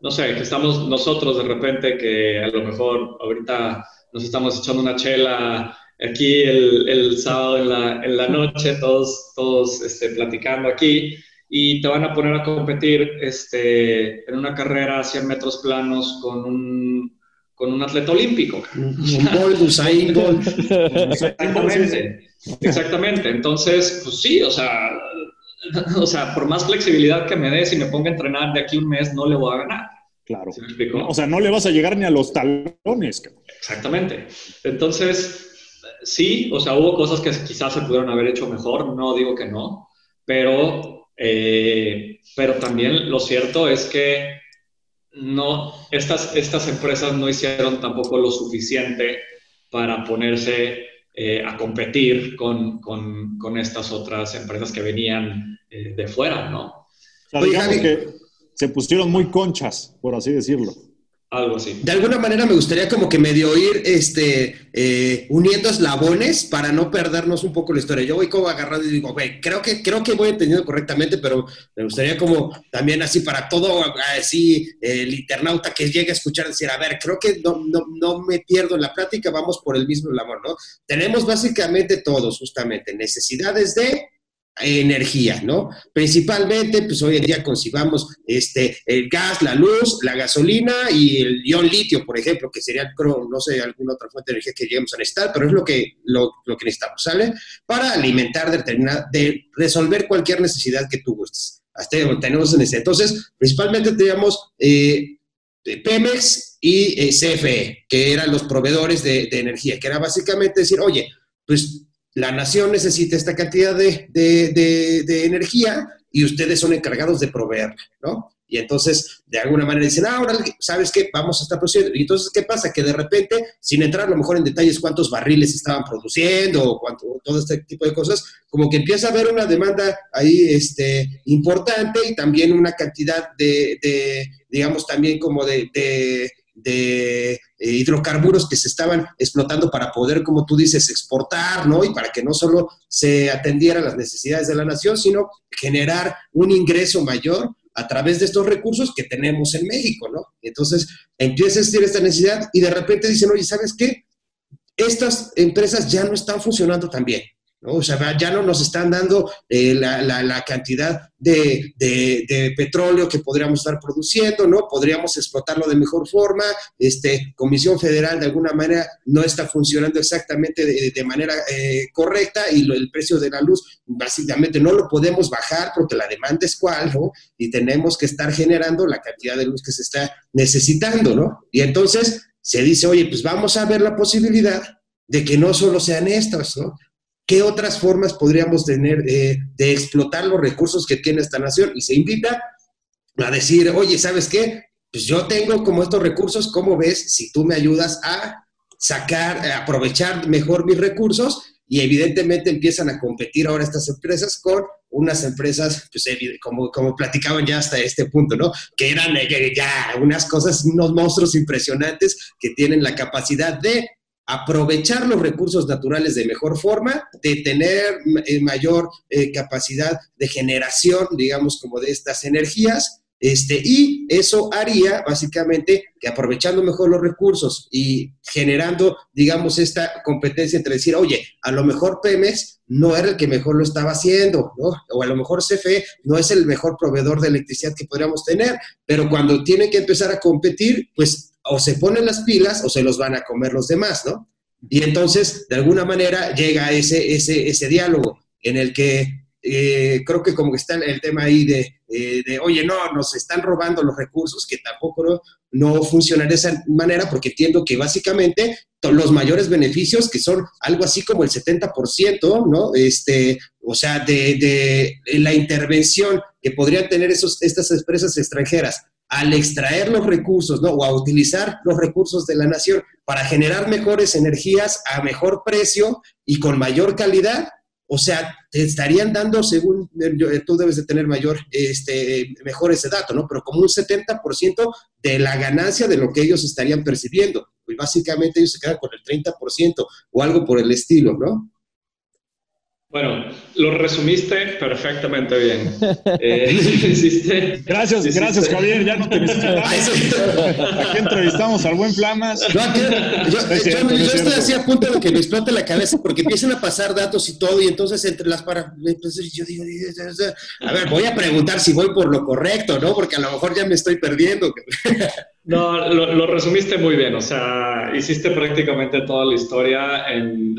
no sé, que estamos nosotros de repente que a lo mejor ahorita nos estamos echando una chela aquí el, el sábado en la, en la, noche, todos, todos este, platicando aquí, y te van a poner a competir este, en una carrera a 100 metros planos con un, con un atleta olímpico. Un Usain Bolt. [LAUGHS] Exactamente, exactamente. Entonces, pues sí, o sea, [LAUGHS] o sea, por más flexibilidad que me des y me ponga a entrenar de aquí un mes, no le voy a ganar. Claro. o sea, no le vas a llegar ni a los talones. Exactamente. Entonces, sí, o sea, hubo cosas que quizás se pudieron haber hecho mejor, no digo que no, pero, eh, pero también lo cierto es que no, estas, estas empresas no hicieron tampoco lo suficiente para ponerse eh, a competir con, con, estas otras empresas que venían eh, de fuera, ¿no? O sea, digamos que se pusieron muy conchas, por así decirlo. Algo así. De alguna manera me gustaría como que medio ir este, eh, uniendo eslabones para no perdernos un poco la historia. Yo voy como agarrado y digo, güey, creo que, creo que voy entendiendo correctamente, pero me gustaría como también así para todo, así el internauta que llegue a escuchar decir, a ver, creo que no, no, no me pierdo en la plática, vamos por el mismo labor, ¿no? Tenemos básicamente todos, justamente, necesidades de energía, ¿no? Principalmente, pues hoy en día concibamos este, el gas, la luz, la gasolina y el ion litio, por ejemplo, que sería, no sé, alguna otra fuente de energía que lleguemos a necesitar, pero es lo que, lo, que necesitamos, ¿sale? Para alimentar, determinar, de resolver cualquier necesidad que tú gustes. Hasta tenemos necesidad. Entonces, principalmente teníamos eh, Pemex y eh, CFE, que eran los proveedores de energía, que era básicamente decir, oye, pues la nación necesita esta cantidad de, de, energía y ustedes son encargados de proveerla, ¿no? Y entonces, de alguna manera dicen, ah, ahora, ¿sabes qué? Vamos a estar produciendo. Y entonces, ¿qué pasa? Que de repente, sin entrar a lo mejor en detalles cuántos barriles estaban produciendo o cuánto, todo este tipo de cosas, como que empieza a haber una demanda ahí este, importante y también una cantidad de, de digamos, también como de, de eh, hidrocarburos que se estaban explotando para poder, como tú dices, exportar, ¿no? Y para que no solo se atendieran las necesidades de la nación, sino generar un ingreso mayor a través de estos recursos que tenemos en México, ¿no? Entonces empieza a existir esta necesidad y de repente dicen, oye, ¿sabes qué? Estas empresas ya no están funcionando tan bien. ¿No? O sea, ya no nos están dando eh, la, cantidad de, petróleo que podríamos estar produciendo, ¿no? Podríamos explotarlo de mejor forma. Este, Comisión Federal de alguna manera no está funcionando exactamente de, manera eh, correcta y el precio de la luz básicamente no lo podemos bajar porque la demanda es cual, ¿no? Y tenemos que estar generando la cantidad de luz que se está necesitando, ¿no? Y entonces se dice, oye, pues vamos a ver la posibilidad de que no solo sean estas, ¿no? ¿Qué otras formas podríamos tener eh, de explotar los recursos que tiene esta nación? Y se invita a decir, oye, ¿sabes qué? Pues yo tengo como estos recursos, ¿cómo ves si tú me ayudas a sacar, aprovechar mejor mis recursos? Y evidentemente empiezan a competir ahora estas empresas con unas empresas, pues como, como platicaban ya hasta este punto, ¿no? Que eran eh, ya unas cosas, unos monstruos impresionantes que tienen la capacidad de aprovechar los recursos naturales de mejor forma, de tener eh, mayor eh, capacidad de generación, digamos, como de estas energías, este, y eso haría básicamente que aprovechando mejor los recursos y generando, digamos, esta competencia entre decir, oye, a lo mejor Pemex no era el que mejor lo estaba haciendo. O a lo mejor CFE no es el mejor proveedor de electricidad que podríamos tener, pero cuando tiene que empezar a competir, pues o se ponen las pilas o se los van a comer los demás, ¿no? Y entonces, de alguna manera, llega ese, ese, ese diálogo en el que eh, creo que como que está el tema ahí de, eh, de, oye, no, nos están robando los recursos, que tampoco no, no funciona de esa manera, porque entiendo que básicamente los mayores beneficios, que son algo así como el 70%, ¿no? Este, o sea, de, de la intervención que podrían tener esos, estas empresas extranjeras al extraer los recursos, ¿no? O a utilizar los recursos de la nación para generar mejores energías a mejor precio y con mayor calidad, o sea, te estarían dando, según eh, tú debes de tener mayor, este, mejor ese dato, ¿no? Pero como un 70% de la ganancia de lo que ellos estarían percibiendo. Pues básicamente ellos se quedan con el 30% o algo por el estilo, ¿no? Bueno, lo resumiste perfectamente bien. [LAUGHS] Eh, [LAUGHS] gracias, gracias Javier, ya no te [LAUGHS] Aquí entrevistamos al buen Flamas. yo, estoy así a punto de que me explote la cabeza porque empiezan a pasar datos y todo y entonces entre las para... Entonces yo digo, a ver, voy a preguntar si voy por lo correcto, ¿no? Porque a lo mejor ya me estoy perdiendo. No, lo, resumiste muy bien, o sea, hiciste prácticamente toda la historia en,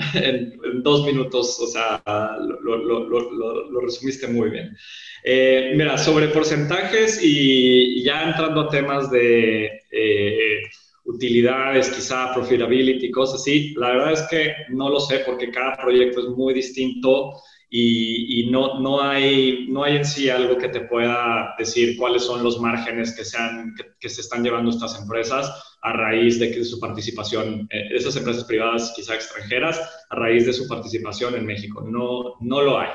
dos minutos, o sea, lo, resumiste muy bien. Eh, mira, sobre porcentajes y, ya entrando a temas de eh, utilidades, quizá profitability, cosas así, la verdad es que no lo sé porque cada proyecto es muy distinto y, no, no, hay, no hay en sí algo que te pueda decir cuáles son los márgenes que, sean, que, se están llevando estas empresas a raíz de que su participación, eh, esas empresas privadas quizá extranjeras, a raíz de su participación en México. No, no lo hay,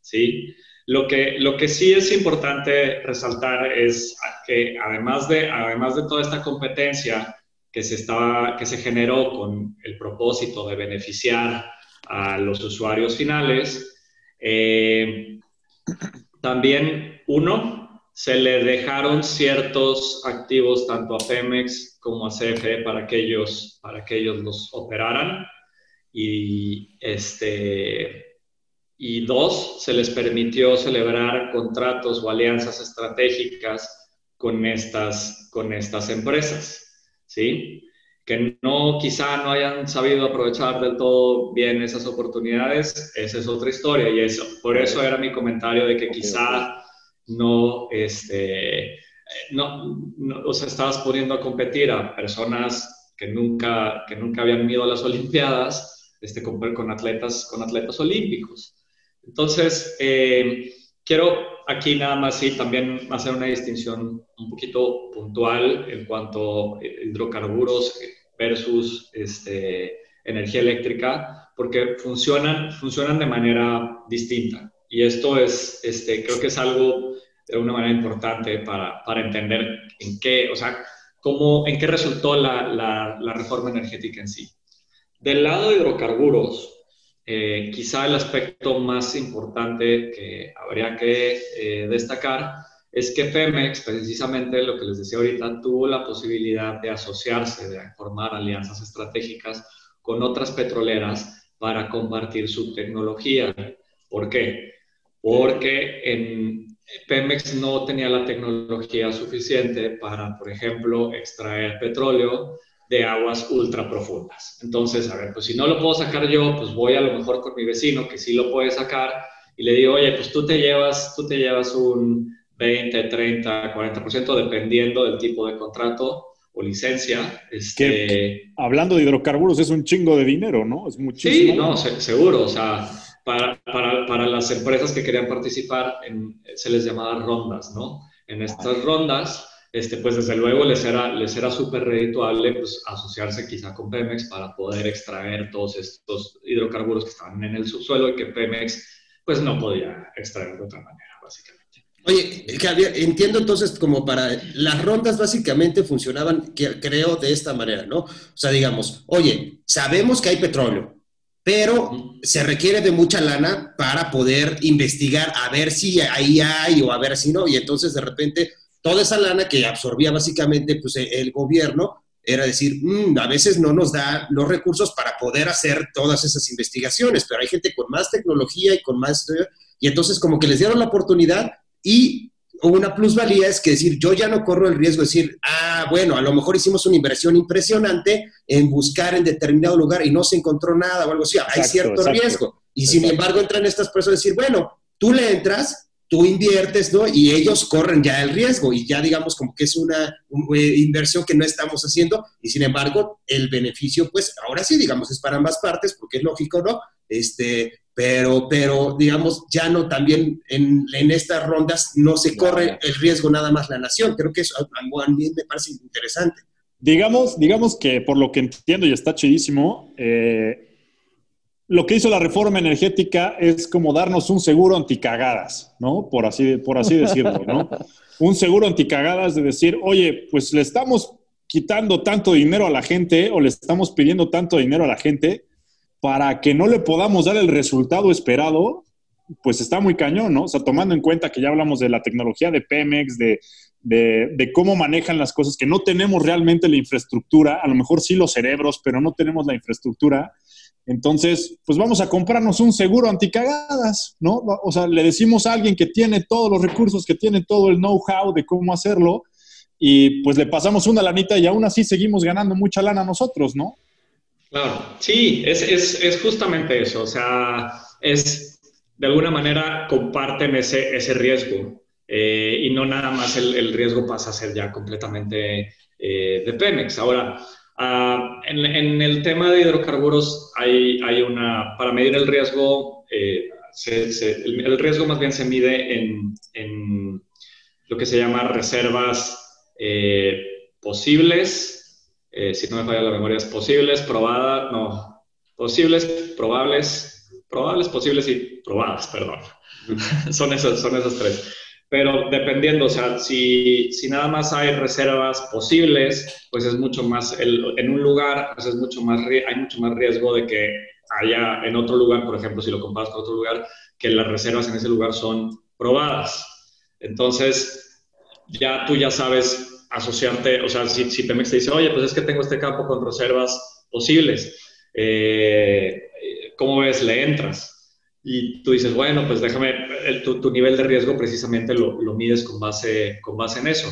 ¿sí? Lo que, lo que sí es importante resaltar es que además de, además de toda esta competencia que se, estaba, que se generó con el propósito de beneficiar a los usuarios finales, eh, también uno, se le dejaron ciertos activos tanto a Pemex como a CFE para que ellos, para que ellos los operaran. Y este, y dos, se les permitió celebrar contratos o alianzas estratégicas con estas, con estas empresas, ¿sí? Que no, quizá no hayan sabido aprovechar del todo bien esas oportunidades, esa es otra historia y eso, por eso era mi comentario de que quizá no, este, no, no estabas poniendo a competir a personas que nunca, que nunca habían ido a las [LAUGHS] Olimpiadas, este, con, con atletas, con atletas olímpicos. Entonces, eh, quiero aquí nada más sí también hacer una distinción un poquito puntual en cuanto a hidrocarburos versus este, energía eléctrica, porque funcionan, funcionan de manera distinta. Y esto es, este, creo que es algo de una manera importante para, para entender en qué, o sea, cómo, en qué resultó la reforma energética en sí. Del lado de hidrocarburos, eh, quizá el aspecto más importante que habría que eh, destacar es que Femex, precisamente lo que les decía ahorita, tuvo la posibilidad de asociarse, de formar alianzas estratégicas con otras petroleras para compartir su tecnología. ¿Por qué? Porque en Pemex no tenía la tecnología suficiente para, por ejemplo, extraer petróleo de aguas ultra profundas. Entonces, a ver, pues si no lo puedo sacar yo, pues voy a lo mejor con mi vecino que sí lo puede sacar y le digo, oye, pues tú te llevas, tú te llevas un 20, 30, 40%, dependiendo del tipo de contrato o licencia. Este... hablando de hidrocarburos, es un chingo de dinero, ¿no? Es muchísimo. Sí, no, seguro. O sea, para, para, para, las empresas que querían participar, en, se les llamaba rondas, ¿no? En estas rondas este, pues desde luego les era, les era súper redituable pues, asociarse quizá con Pemex para poder extraer todos estos hidrocarburos que estaban en el subsuelo y que Pemex pues no podía extraer de otra manera, básicamente. Oye, Javier, entiendo entonces como para las rondas básicamente funcionaban, creo, de esta manera, ¿no? O sea, digamos, oye, sabemos que hay petróleo, pero se requiere de mucha lana para poder investigar a ver si ahí hay o a ver si no, y entonces de repente toda esa lana que absorbía básicamente pues, e, el gobierno, era decir, mm, a veces no nos da los recursos para poder hacer todas esas investigaciones, pero hay gente con más tecnología y con más... Y entonces como que les dieron la oportunidad y una plusvalía es que decir, yo ya no corro el riesgo de decir, ah, bueno, a lo mejor hicimos una inversión impresionante en buscar en determinado lugar y no se encontró nada o algo así, hay cierto riesgo. Y sin embargo entran estas personas a decir, bueno, tú le entras, tú inviertes, ¿no? Y ellos corren ya el riesgo y ya digamos como que es una, eh, inversión que no estamos haciendo y sin embargo el beneficio, pues ahora sí, digamos, es para ambas partes porque es lógico, ¿no? Este, pero, pero digamos, ya no también en, en estas rondas no se corre el riesgo nada más la nación. Creo que eso a mí me parece interesante. Digamos, digamos que por lo que entiendo y está chidísimo, eh, lo que hizo la reforma energética es como darnos un seguro anticagadas, ¿no? Por así, por así decirlo, ¿no? [LAUGHS] Un seguro anticagadas de decir, oye, pues le estamos quitando tanto dinero a la gente o le estamos pidiendo tanto dinero a la gente para que no le podamos dar el resultado esperado, pues está muy cañón, ¿no? O sea, tomando en cuenta que ya hablamos de la tecnología de Pemex, de, de, de, cómo manejan las cosas, que no tenemos realmente la infraestructura, a lo mejor sí los cerebros, pero no tenemos la infraestructura. Entonces, pues vamos a comprarnos un seguro anticagadas, ¿no? O sea, le decimos a alguien que tiene todos los recursos, que tiene todo el know-how de cómo hacerlo, y pues le pasamos una lanita y aún así seguimos ganando mucha lana nosotros, ¿no? Claro, sí, es, es, es justamente eso, o sea, es de alguna manera comparten ese, ese riesgo eh, y no nada más el, el, riesgo pasa a ser ya completamente eh, de Pemex. Ahora, Uh, en, en, el tema de hidrocarburos hay, hay una, para medir el riesgo, eh, se, se, el, el, riesgo más bien se mide en, en lo que se llama reservas eh, posibles, eh, si no me falla la memoria, es posibles, probadas, no, posibles, probables, probables, posibles y probadas, perdón. [LAUGHS] son, esas, son esas tres. Pero dependiendo, o sea, si, si nada más hay reservas posibles, pues es mucho más, el, en un lugar, pues es mucho más, hay mucho más riesgo de que haya en otro lugar, por ejemplo, si lo comparas con otro lugar, que las reservas en ese lugar son probadas. Entonces, ya tú ya sabes asociarte, o sea, si, si Pemex te dice, oye, pues es que tengo este campo con reservas posibles, eh, ¿cómo ves? Le entras y tú dices, bueno, pues déjame, tu, nivel de riesgo precisamente lo, lo, mides con base, con base en eso.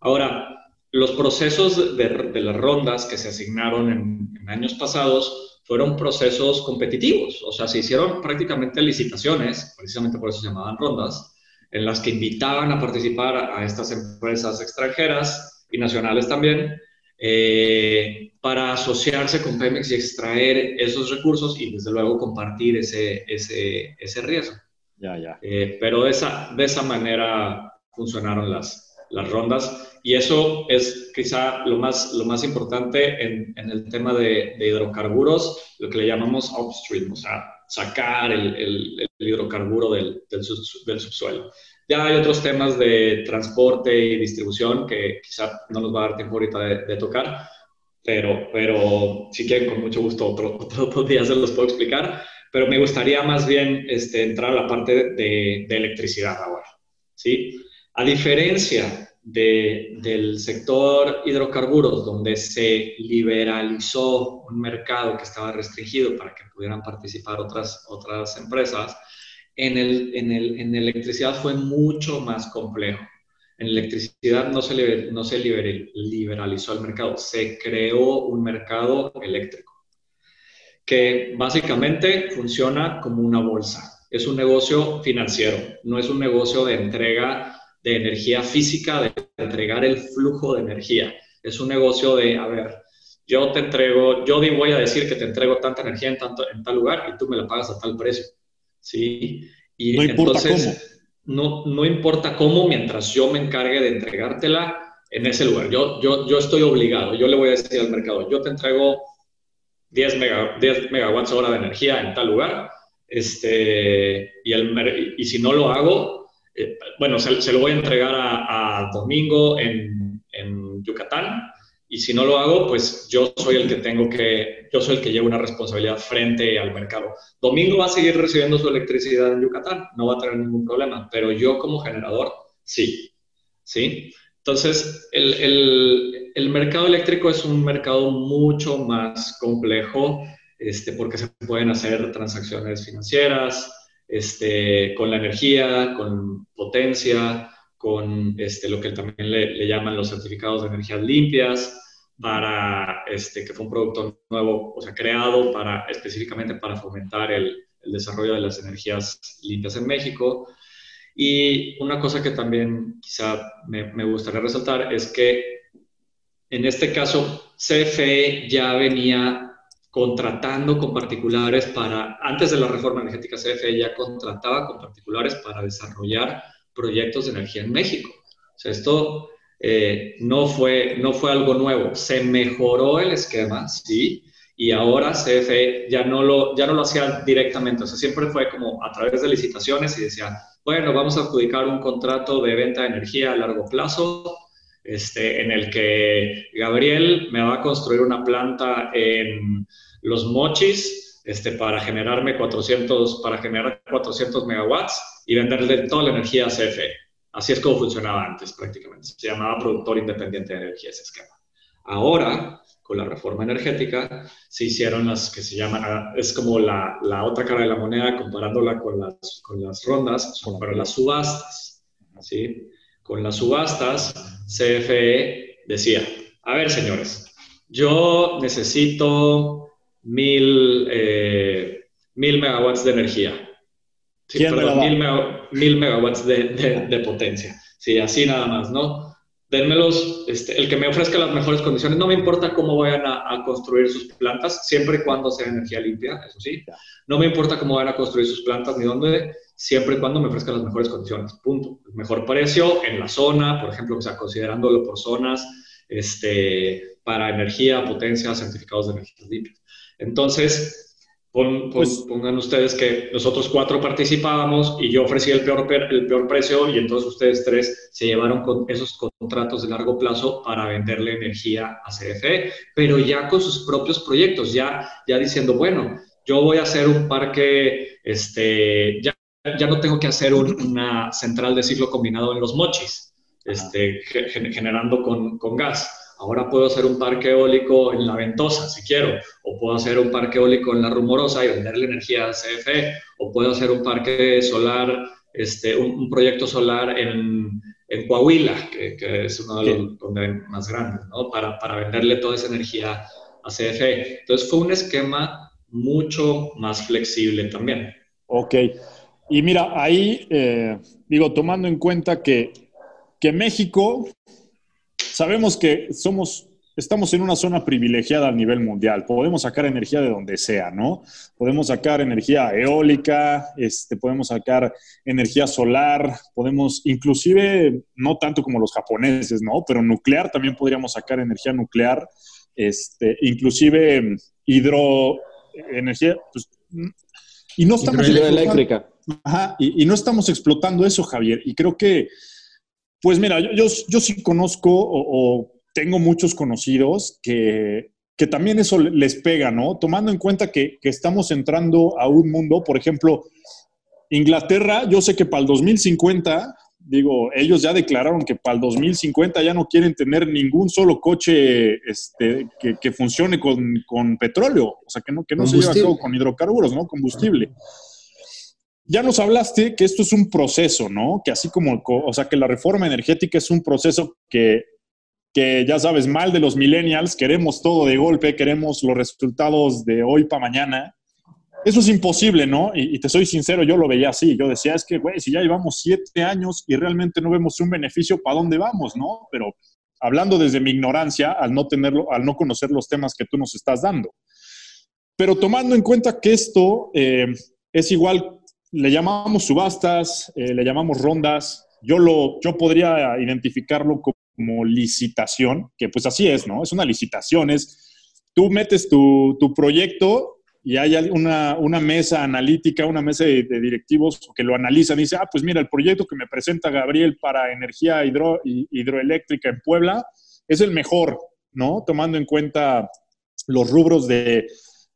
Ahora, los procesos de, las rondas que se asignaron en, años pasados fueron procesos competitivos, o sea, se hicieron prácticamente licitaciones, precisamente por eso se llamaban rondas, en las que invitaban a participar a estas empresas extranjeras y nacionales también, eh, para asociarse con Pemex y extraer esos recursos y desde luego compartir ese, ese, ese riesgo. Ya, ya. Eh, pero de esa, de esa manera funcionaron las, las rondas y eso es quizá lo más, lo más importante en, en el tema de, de, hidrocarburos, lo que le llamamos upstream, o sea, sacar el, el, el hidrocarburo del, del, del subsuelo. Ya hay otros temas de transporte y distribución que quizá no nos va a dar tiempo ahorita de, tocar, pero, pero si quieren, con mucho gusto, [LAUGHS] otro, otro, día se los puedo explicar. Pero me gustaría más bien este, entrar a la parte de, de electricidad ahora. ¿sí? A diferencia de, del sector hidrocarburos, donde se liberalizó un mercado que estaba restringido para que pudieran participar otras, otras empresas, en, el, en, el, en electricidad fue mucho más complejo. En electricidad no se, no se liberalizó el mercado, se creó un mercado eléctrico que básicamente funciona como una bolsa. Es un negocio financiero, no es un negocio de entrega de energía física, de entregar el flujo de energía. Es un negocio de, a ver, yo te entrego, yo voy a decir que te entrego tanta energía en, tanto, en tal lugar y tú me la pagas a tal precio. ¿Sí? Y no importa cómo. No, no importa cómo, mientras yo me encargue de entregártela en ese lugar. Yo, yo, yo estoy obligado, yo le voy a decir al mercado, yo te entrego 10, 10 megawatts hora de energía en tal lugar, este, y, el, y si no lo hago, eh, bueno, se, se, lo voy a entregar a, a Domingo en, en Yucatán, y si no lo hago, pues yo soy el que tengo que, yo soy el que lleva una responsabilidad frente al mercado. Domingo va a seguir recibiendo su electricidad en Yucatán, no va a tener ningún problema, pero yo como generador, sí. ¿Sí? Entonces, el, el, el mercado eléctrico es un mercado mucho más complejo, este, porque se pueden hacer transacciones financieras, este, con la energía, con potencia, con este, lo que también le, llaman los certificados de energías limpias, para, este, que fue un producto nuevo, o sea, creado para, específicamente para fomentar el, desarrollo de las energías limpias en México. Y una cosa que también quizá me, me, gustaría resaltar es que en este caso CFE ya venía contratando con particulares para, antes de la reforma energética, CFE ya contrataba con particulares para desarrollar proyectos de energía en México. O sea, esto eh, no, fue, no fue algo nuevo, se mejoró el esquema, sí, y ahora CFE ya no, lo, ya no lo hacía directamente, o sea, siempre fue como a través de licitaciones y decía, bueno, vamos a adjudicar un contrato de venta de energía a largo plazo, este, en el que Gabriel me va a construir una planta en Los Mochis este, para generarme 400, para generar 400 megawatts y venderle toda la energía a CFE. Así es como funcionaba antes prácticamente. Se llamaba productor independiente de energía ese esquema. Ahora, con la reforma energética, se hicieron las que se llaman, ah, es como la, la otra cara de la moneda comparándola con las, con las rondas, pero las subastas. ¿sí? Con las subastas, CFE decía, a ver señores, yo necesito mil, eh, mil megawatts de energía Sí, mil, megawatts de, de, potencia. Sí, así nada más, ¿no? Denmelos, este, el que me ofrezca las mejores condiciones, no me importa cómo vayan a, a, construir sus plantas, siempre y cuando sea energía limpia, eso sí. No me importa cómo vayan a construir sus plantas ni dónde, siempre y cuando me ofrezcan las mejores condiciones, punto. El mejor precio en la zona, por ejemplo, o sea, considerándolo por zonas, este, para energía, potencia, certificados de energía limpia. Entonces, pues, pongan ustedes que nosotros cuatro participábamos y yo ofrecí el peor, el peor precio y entonces ustedes tres se llevaron con esos contratos de largo plazo para venderle energía a CFE, pero ya con sus propios proyectos, ya, ya diciendo, bueno, yo voy a hacer un parque, este, ya, ya no tengo que hacer una central de ciclo combinado en los mochis, este, generando con, con gas Ahora puedo hacer un parque eólico en la Ventosa, si quiero, o puedo hacer un parque eólico en la Rumorosa y venderle energía a CFE, o puedo hacer un parque solar, este, un, proyecto solar en, en Coahuila, que, es uno de los más grandes, ¿no? para, para venderle toda esa energía a CFE. Entonces fue un esquema mucho más flexible también. Ok. Y mira, ahí, eh, digo, tomando en cuenta que, que México sabemos que somos, estamos en una zona privilegiada a nivel mundial. Podemos sacar energía de donde sea, ¿no? Podemos sacar energía eólica, este, podemos sacar energía solar, podemos, inclusive, no tanto como los japoneses, ¿no? Pero nuclear también podríamos sacar energía nuclear, este, inclusive hidro, energía, pues, y no estamos eléctrica. Ajá, y, y, no estamos explotando eso, Javier. Y creo que pues mira, yo, yo, sí conozco o, tengo muchos conocidos que, que, también eso les pega, ¿no? Tomando en cuenta que, que, estamos entrando a un mundo, por ejemplo, Inglaterra, yo sé que para el 2050, digo, ellos ya declararon que para el 2050 ya no quieren tener ningún solo coche este, que, que, funcione con, con, petróleo, o sea, que no, que no se lleve a cabo con hidrocarburos, ¿no? Combustible. Ya nos hablaste que esto es un proceso, ¿no? Que así como, o sea, que la reforma energética es un proceso que, que ya sabes, mal de los millennials, queremos todo de golpe, queremos los resultados de hoy para mañana. Eso es imposible, ¿no? Y, te soy sincero, yo lo veía así. Yo decía, es que, güey, si ya llevamos siete años y realmente no vemos un beneficio, ¿para dónde vamos, no? Pero hablando desde mi ignorancia, al no tenerlo, al no conocer los temas que tú nos estás dando. Pero tomando en cuenta que esto eh, es igual le llamamos subastas, eh, le llamamos rondas. Yo, lo, yo podría identificarlo como licitación, que pues así es, ¿no? Es una licitación, es tú metes tu, proyecto y hay una, una, mesa analítica, una mesa de, directivos que lo analizan y dice, ah, pues mira, el proyecto que me presenta Gabriel para energía hidro, hidroeléctrica en Puebla es el mejor, ¿no? Tomando en cuenta los rubros de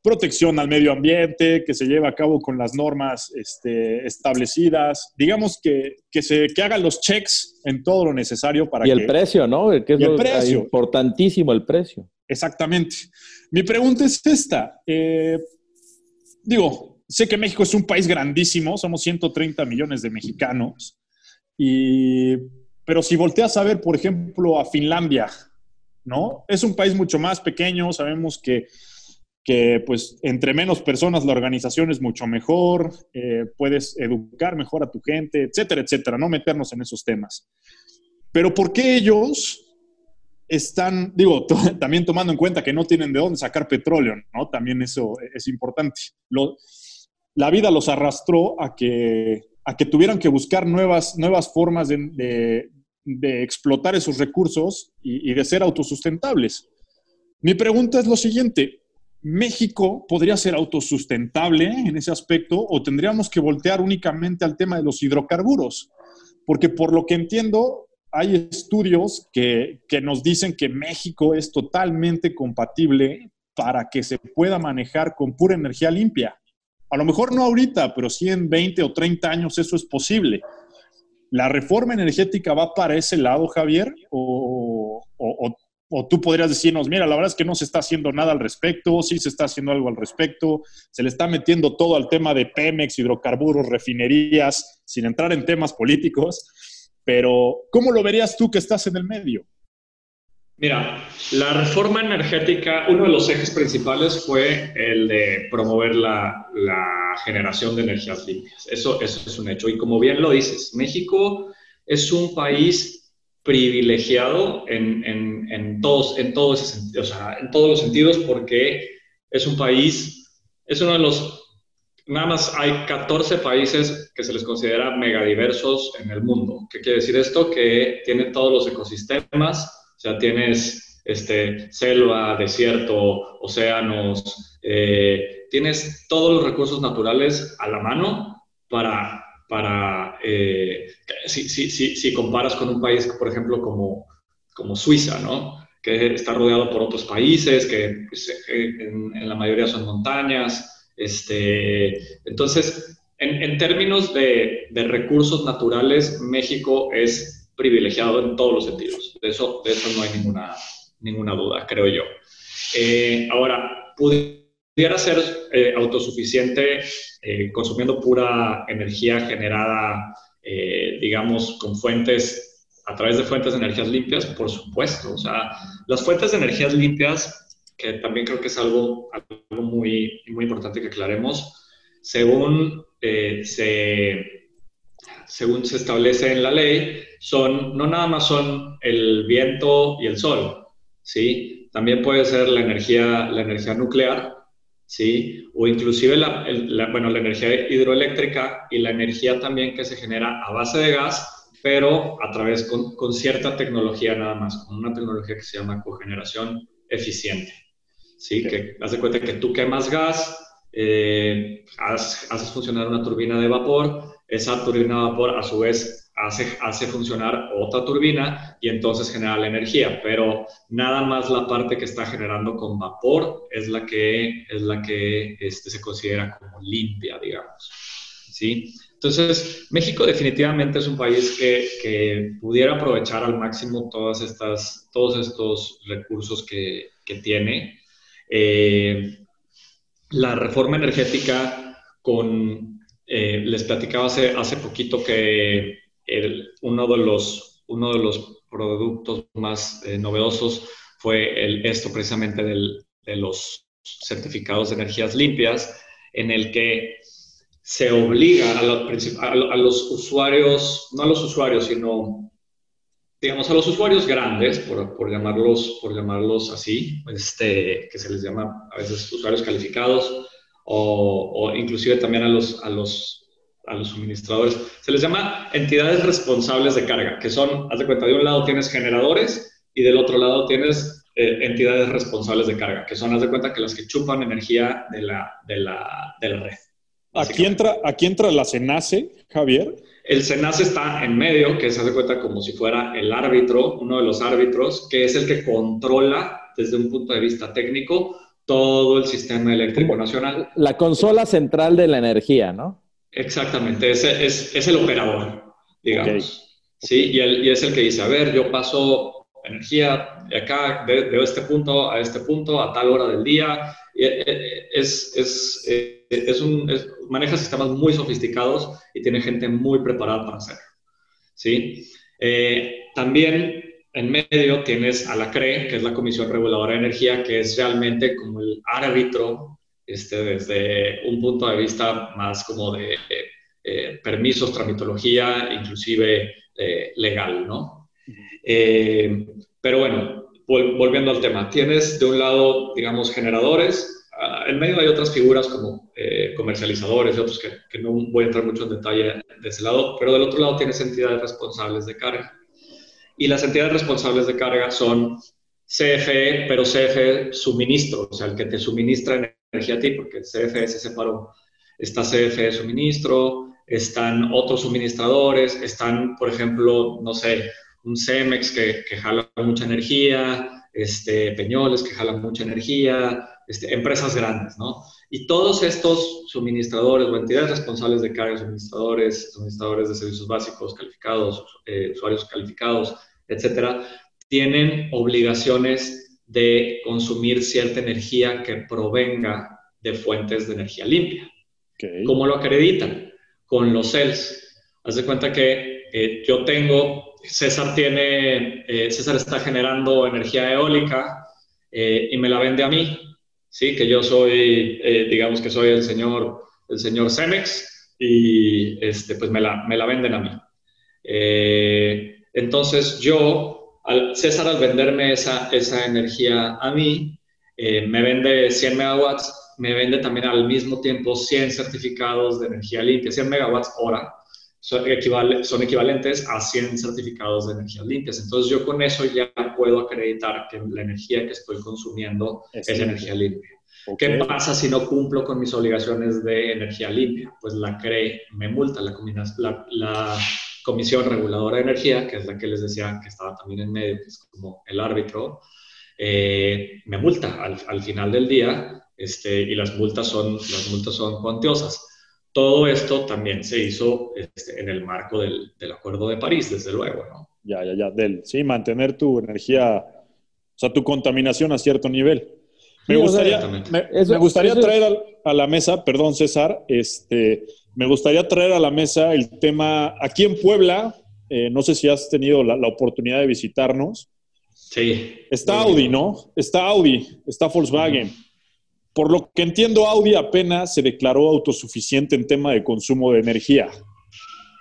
protección al medio ambiente, que se lleve a cabo con las normas este, establecidas, digamos que, que, se, que hagan los checks en todo lo necesario para y el precio, ¿no? Que es el precio. importantísimo el precio. Exactamente. Mi pregunta es esta. Eh, digo, sé que México es un país grandísimo, somos 130 millones de mexicanos, y, pero si volteas a ver, por ejemplo, a Finlandia, ¿no? Es un país mucho más pequeño, sabemos que que pues entre menos personas la organización es mucho mejor, eh, puedes educar mejor a tu gente, etcétera, etcétera, no meternos en esos temas. Pero ¿por qué ellos están, digo, [LAUGHS] también tomando en cuenta que no tienen de dónde sacar petróleo, ¿no? También eso es importante. la vida los arrastró a que, a que tuvieran que buscar nuevas, nuevas formas de, de, explotar esos recursos y, y de ser autosustentables. Mi pregunta es lo siguiente, México podría ser autosustentable en ese aspecto o tendríamos que voltear únicamente al tema de los hidrocarburos, porque por lo que entiendo, hay estudios que, nos dicen que México es totalmente compatible para que se pueda manejar con pura energía limpia. A lo mejor no ahorita, pero sí en 20 o 30 años eso es posible. ¿La reforma energética va para ese lado, Javier? ¿O, o o tú podrías decirnos, mira, la verdad es que no se está haciendo nada al respecto, sí se está haciendo algo al respecto, se le está metiendo todo al tema de Pemex, hidrocarburos, refinerías, sin entrar en temas políticos, pero ¿cómo lo verías tú que estás en el medio? Mira, la reforma energética, uno de los ejes principales fue el de promover la, generación de energías limpias. Eso, eso es un hecho. Y como bien lo dices, México es un país privilegiado en, en, en todos, en, todo ese o sea, en todos los sentidos porque es un país, es uno de los, nada más hay 14 países que se les considera megadiversos en el mundo. ¿Qué quiere decir esto? Que tiene todos los ecosistemas, o sea, tienes este, selva, desierto, océanos, eh, tienes todos los recursos naturales a la mano para, para eh, si, si, si, comparas con un país, por ejemplo, como, como Suiza, ¿no? que está rodeado por otros países, que pues, en, en, la mayoría son montañas. Este, entonces, en, en términos de, de, recursos naturales, México es privilegiado en todos los sentidos. De eso, de eso no hay ninguna, ninguna duda, creo yo. Eh, ahora, pudiera ser eh, autosuficiente eh, consumiendo pura energía generada, eh, digamos, con fuentes a través de fuentes de energías limpias, por supuesto. O sea, las fuentes de energías limpias, que también creo que es algo, algo muy, muy importante que aclaremos, según, eh, se, según se establece en la ley, son, no nada más son el viento y el sol, ¿sí? También puede ser la energía, la energía nuclear, ¿sí? O inclusive la, la, bueno, la energía hidroeléctrica y la energía también que se genera a base de gas, pero a través con, con, cierta tecnología nada más, con una tecnología que se llama cogeneración eficiente. ¿sí? Que haz de cuenta que tú quemas gas, eh, haces funcionar una turbina de vapor, esa turbina de vapor a su vez hace, hace funcionar otra turbina y entonces genera la energía, pero nada más la parte que está generando con vapor es la que, es la que este, se considera como limpia, digamos. ¿sí? Entonces, México definitivamente es un país que, que, pudiera aprovechar al máximo todas estas, todos estos recursos que, que tiene. Eh, la reforma energética con, eh, les platicaba hace, hace poquito que el, uno, de los, uno de los productos más eh, novedosos fue el, esto precisamente del, de los certificados de energías limpias, en el que se obliga a, lo, a, los usuarios, no a los usuarios, sino, digamos, a los usuarios grandes, por, por, llamarlos, por llamarlos así, este, que se les llama a veces usuarios calificados, o, o inclusive también a los, a, los, a los suministradores, se les llama entidades responsables de carga, que son, haz de cuenta, de un lado tienes generadores y del otro lado tienes eh, entidades responsables de carga, que son, haz de cuenta, que las que chupan energía de la, de la, de la red. Aquí entra, aquí entra la CENACE, Javier. El CENACE está en medio, que se hace cuenta como si fuera el árbitro, uno de los árbitros, que es el que controla desde un punto de vista técnico todo el sistema eléctrico nacional. La consola central de la energía, ¿no? Exactamente, ese es, es el operador, digamos. Okay. Sí, y, el, y, es el que dice, a ver, yo paso energía de acá, de, de este punto a este punto, a tal hora del día. Eh, eh, es, es, es es un, maneja sistemas muy sofisticados y tiene gente muy preparada para hacerlo. ¿sí? Eh, también en medio tienes a la CRE, que es la Comisión Reguladora de Energía, que es realmente como el árbitro este, desde un punto de vista más como de eh, permisos, tramitología, inclusive eh, legal, ¿no? Eh, pero bueno, vol volviendo al tema, tienes de un lado, digamos, generadores, en medio hay otras figuras como eh, comercializadores y otros que, que, no voy a entrar mucho en detalle de ese lado, pero del otro lado tienes entidades responsables de carga. Y las entidades responsables de carga son CFE, pero CFE suministro, o sea, el que te suministra energía a ti, porque CFE se separó. Está CFE suministro, están otros suministradores, están, por ejemplo, no sé, un CEMEX que, que jala mucha energía, este, Peñoles que jalan mucha energía, este, empresas grandes, ¿no? Y todos estos suministradores o entidades responsables de carga, suministradores, suministradores de servicios básicos calificados, eh, usuarios calificados, etcétera, tienen obligaciones de consumir cierta energía que provenga de fuentes de energía limpia. Okay. ¿Cómo lo acreditan? Con los CELS. Haz de cuenta que eh, yo tengo, César tiene, eh, César está generando energía eólica eh, y me la vende a mí ¿sí? Que yo soy, digamos que soy el señor, el señor Cemex y este, pues me la, me la venden a mí. Entonces yo, al, César al venderme esa, esa energía a mí, eh, me vende 100 megawatts, me vende también al mismo tiempo 100 certificados de energía limpia, 100 megawatts hora, son, son equivalentes a 100 certificados de energías limpias. Entonces yo con eso ya puedo acreditar que la energía que estoy consumiendo es, energía limpia. ¿Qué pasa si no cumplo con mis obligaciones de energía limpia? Pues la CRE me multa, la, la, Comisión Reguladora de Energía, que es la que les decía que estaba también en medio, que es como el árbitro, eh, me multa al, al, final del día este, y las multas, son, las multas son cuantiosas. Todo esto también se hizo este, en el marco del, del, Acuerdo de París, desde luego, ¿no? Ya, ya, ya, del, sí, mantener tu energía, o sea, tu contaminación a cierto nivel. Me gustaría, me, gustaría traer a, la mesa, perdón César, este, me gustaría traer a la mesa el tema, aquí en Puebla, eh, no sé si has tenido la, oportunidad de visitarnos. Sí. Está Audi, ¿no? Está Audi, está Volkswagen. Por lo que entiendo, Audi apenas se declaró autosuficiente en tema de consumo de energía,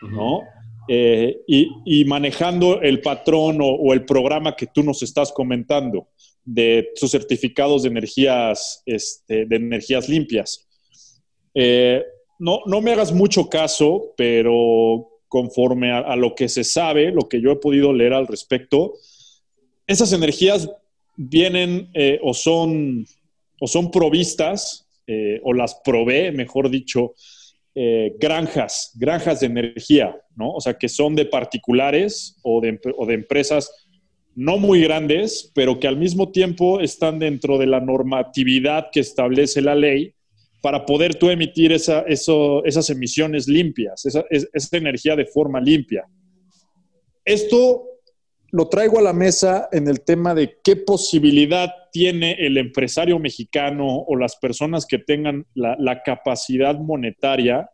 ¿no? Eh, y, manejando el patrón o, el programa que tú nos estás comentando de sus certificados de energías, este, de energías limpias. Eh, no, no me hagas mucho caso, pero conforme a, lo que se sabe, lo que yo he podido leer al respecto, esas energías vienen eh, o, son, o son provistas, eh, o las provee, mejor dicho, granjas, granjas de energía, ¿no? O sea, que son de particulares o de empresas no muy grandes, pero que al mismo tiempo están dentro de la normatividad que establece la ley para poder tú emitir esa, esas emisiones limpias, esa, esa energía de forma limpia. Esto lo traigo a la mesa en el tema de qué posibilidad tiene el empresario mexicano o las personas que tengan la, capacidad monetaria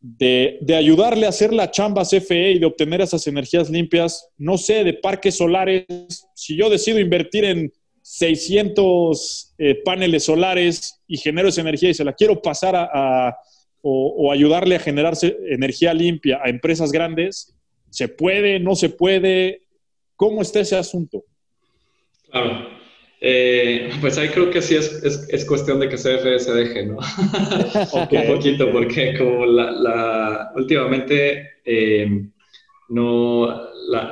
de, ayudarle a hacer la chamba CFE y de obtener esas energías limpias, no sé, de parques solares, si yo decido invertir en 600 eh, paneles solares y genero esa energía y se la quiero pasar a, o, ayudarle a generar energía limpia a empresas grandes, ¿se puede? ¿No se puede? ¿Cómo está ese asunto? Claro. Eh, pues ahí creo que sí es, es, cuestión de que CFE se deje, ¿no? [LAUGHS] Un poquito, porque como la, últimamente eh, no,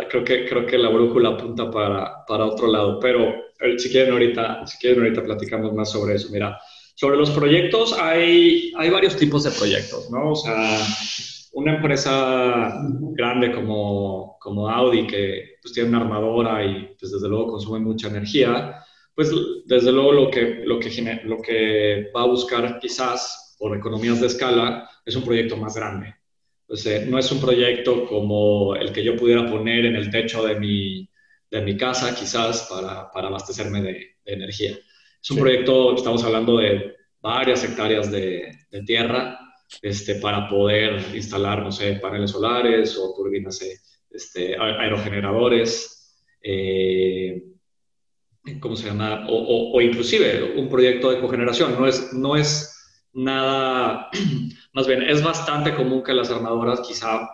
creo, que, creo que la brújula apunta para, para otro lado, pero eh, si quieren ahorita, si quieren ahorita platicamos más sobre eso. Mira, sobre los proyectos hay, hay varios tipos de proyectos, ¿no? O sea, una empresa grande como, como Audi que pues, tiene una armadora y pues desde luego consume mucha energía, pues desde luego lo que, lo que, lo que va a buscar quizás por economías de escala es un proyecto más grande. No es un proyecto como el que yo pudiera poner en el techo de mi, de mi casa quizás para, para abastecerme de, energía. Es un proyecto, estamos hablando de varias hectáreas de, de, tierra este, para poder instalar, no sé, paneles solares o turbinas, este, aerogeneradores. Eh, ¿cómo se llama? O, inclusive un proyecto de cogeneración. No es, no es nada, [CLEARS THROAT] más bien, es bastante común que las armadoras quizá,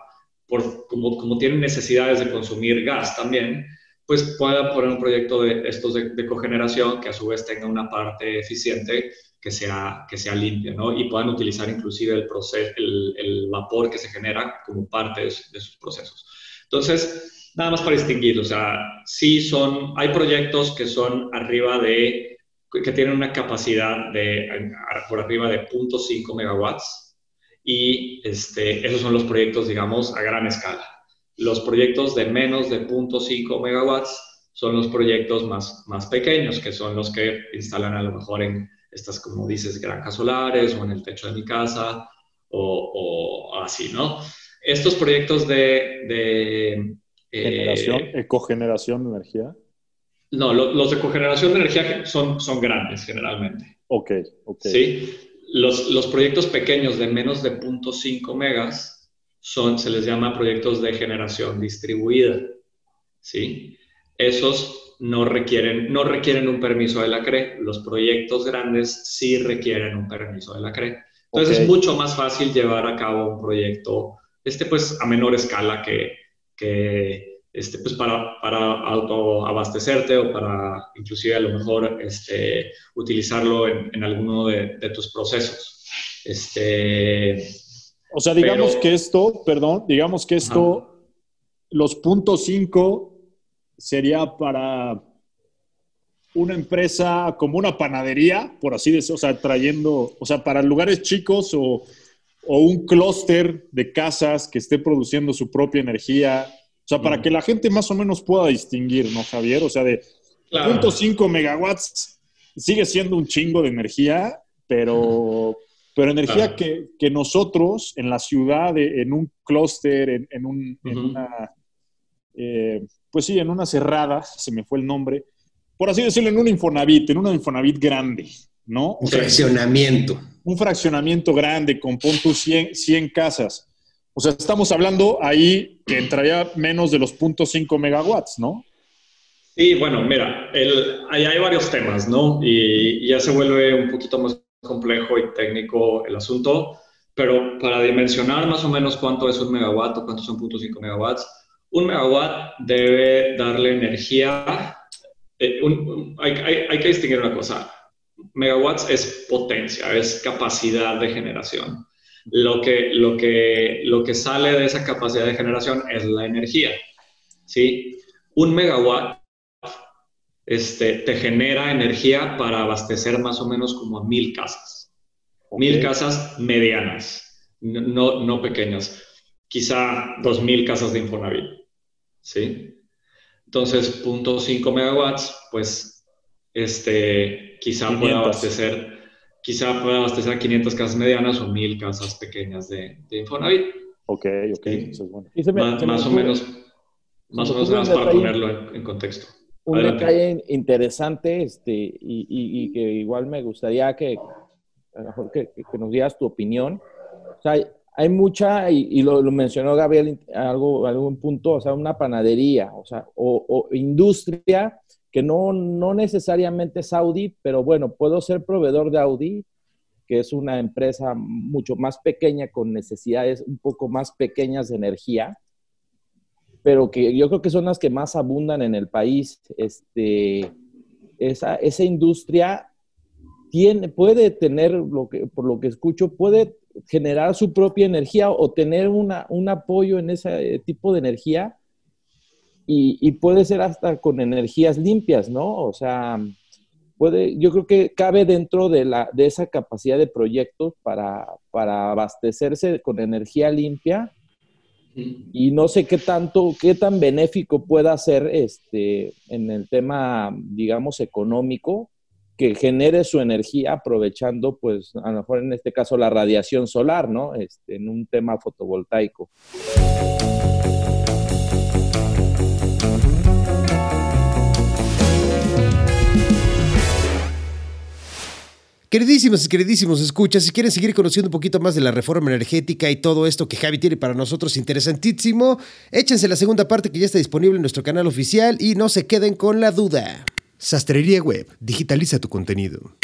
por, como, como tienen necesidades de consumir gas también, pues puedan poner un proyecto de estos de, cogeneración que a su vez tenga una parte eficiente que sea, que sea limpia, ¿no? Y puedan utilizar inclusive el, proceso, el, el vapor que se genera como parte de, sus procesos. Entonces, nada más para distinguir, o sea, sí son, hay proyectos que son arriba de, que tienen una capacidad de, por arriba de 0.5 megawatts y este, esos son los proyectos, digamos, a gran escala. Los proyectos de menos de 0.5 megawatts son los proyectos más, más pequeños, que son los que instalan a lo mejor en estas, como dices, granjas solares o en el techo de mi casa o, o así, ¿no? Estos proyectos de, de ¿Generación, eh, ecogeneración de energía? No, los de cogeneración de energía son, son grandes generalmente. Ok, ok. Sí, los, los proyectos pequeños de menos de 0.5 megas son, se les llama proyectos de generación distribuida. ¿Sí? Esos no requieren, no requieren un permiso de la CRE. Los proyectos grandes sí requieren un permiso de la CRE. Entonces es mucho más fácil llevar a cabo un proyecto, este pues a menor escala que, que este, pues para, para autoabastecerte o para inclusive a lo mejor este, utilizarlo en, en alguno de, tus procesos. Este, O sea, digamos que esto, perdón, digamos que esto, los puntos 5 sería para una empresa como una panadería, por así decirlo, o sea, trayendo, o sea, para lugares chicos o, un clúster de casas que esté produciendo su propia energía, o sea, para que la gente más o menos pueda distinguir, ¿no, Javier? O sea, de punto .5 megawatts sigue siendo un chingo de energía, pero, pero energía que, nosotros en la ciudad, en un clúster, en, un, una, eh, pues sí, en una cerrada, se me fue el nombre, por así decirlo, en un Infonavit, en un Infonavit grande, ¿no? Un fraccionamiento. Un fraccionamiento grande con puntos 100, 100 casas. O sea, estamos hablando ahí que entraría menos de los 0.5 megawatts, ¿no? Sí, bueno, mira, ahí hay varios temas, ¿no? Y, ya se vuelve un poquito más complejo y técnico el asunto, pero para dimensionar más o menos cuánto es un megawatt o cuántos son 0.5 megawatts, un megawatt debe darle energía. Eh, hay, que distinguir una cosa. Megawatts es potencia, es capacidad de generación. Lo que, lo, que, lo que sale de esa capacidad de generación es la energía. ¿sí? Un megawatt este, te genera energía para abastecer más o menos como mil casas. Mil casas medianas, no, no pequeñas. Quizá dos mil casas de Infonavit. ¿sí? Entonces, 0.5 megawatts, pues, este, quizá pueda abastecer, quizá pueda abastecer a 500 casas medianas o 1000 casas pequeñas de, de Infonavit. Ok, ok, eso es bueno. más, o menos, más o menos para ponerlo en, contexto. Un detalle interesante, este, y, y, que igual me gustaría que, a lo mejor que, que nos dieras tu opinión. O sea, hay mucha, y, lo, mencionó Gabriel algo, algún punto, o sea, una panadería, o sea, o, industria que no, no necesariamente es Audi, pero bueno, puedo ser proveedor de Audi, que es una empresa mucho más pequeña con necesidades un poco más pequeñas de energía, pero que yo creo que son las que más abundan en el país. Este, esa, esa industria tiene, puede tener, lo que, por lo que escucho, puede generar su propia energía o tener una, un apoyo en ese tipo de energía y, puede ser hasta con energías limpias, ¿no? O sea, puede, yo creo que cabe dentro de, la, de esa capacidad de proyectos para, para abastecerse con energía limpia y no sé qué tanto, qué tan benéfico pueda ser este, en el tema, digamos, económico, que genere su energía aprovechando, pues, a lo mejor en este caso la radiación solar, ¿no? Este, en un tema fotovoltaico. Queridísimos y queridísimos, escucha, si quieren seguir conociendo un poquito más de la reforma energética y todo esto que Javi tiene para nosotros interesantísimo, échense la segunda parte que ya está disponible en nuestro canal oficial y no se queden con la duda. Sastrería Web, digitaliza tu contenido.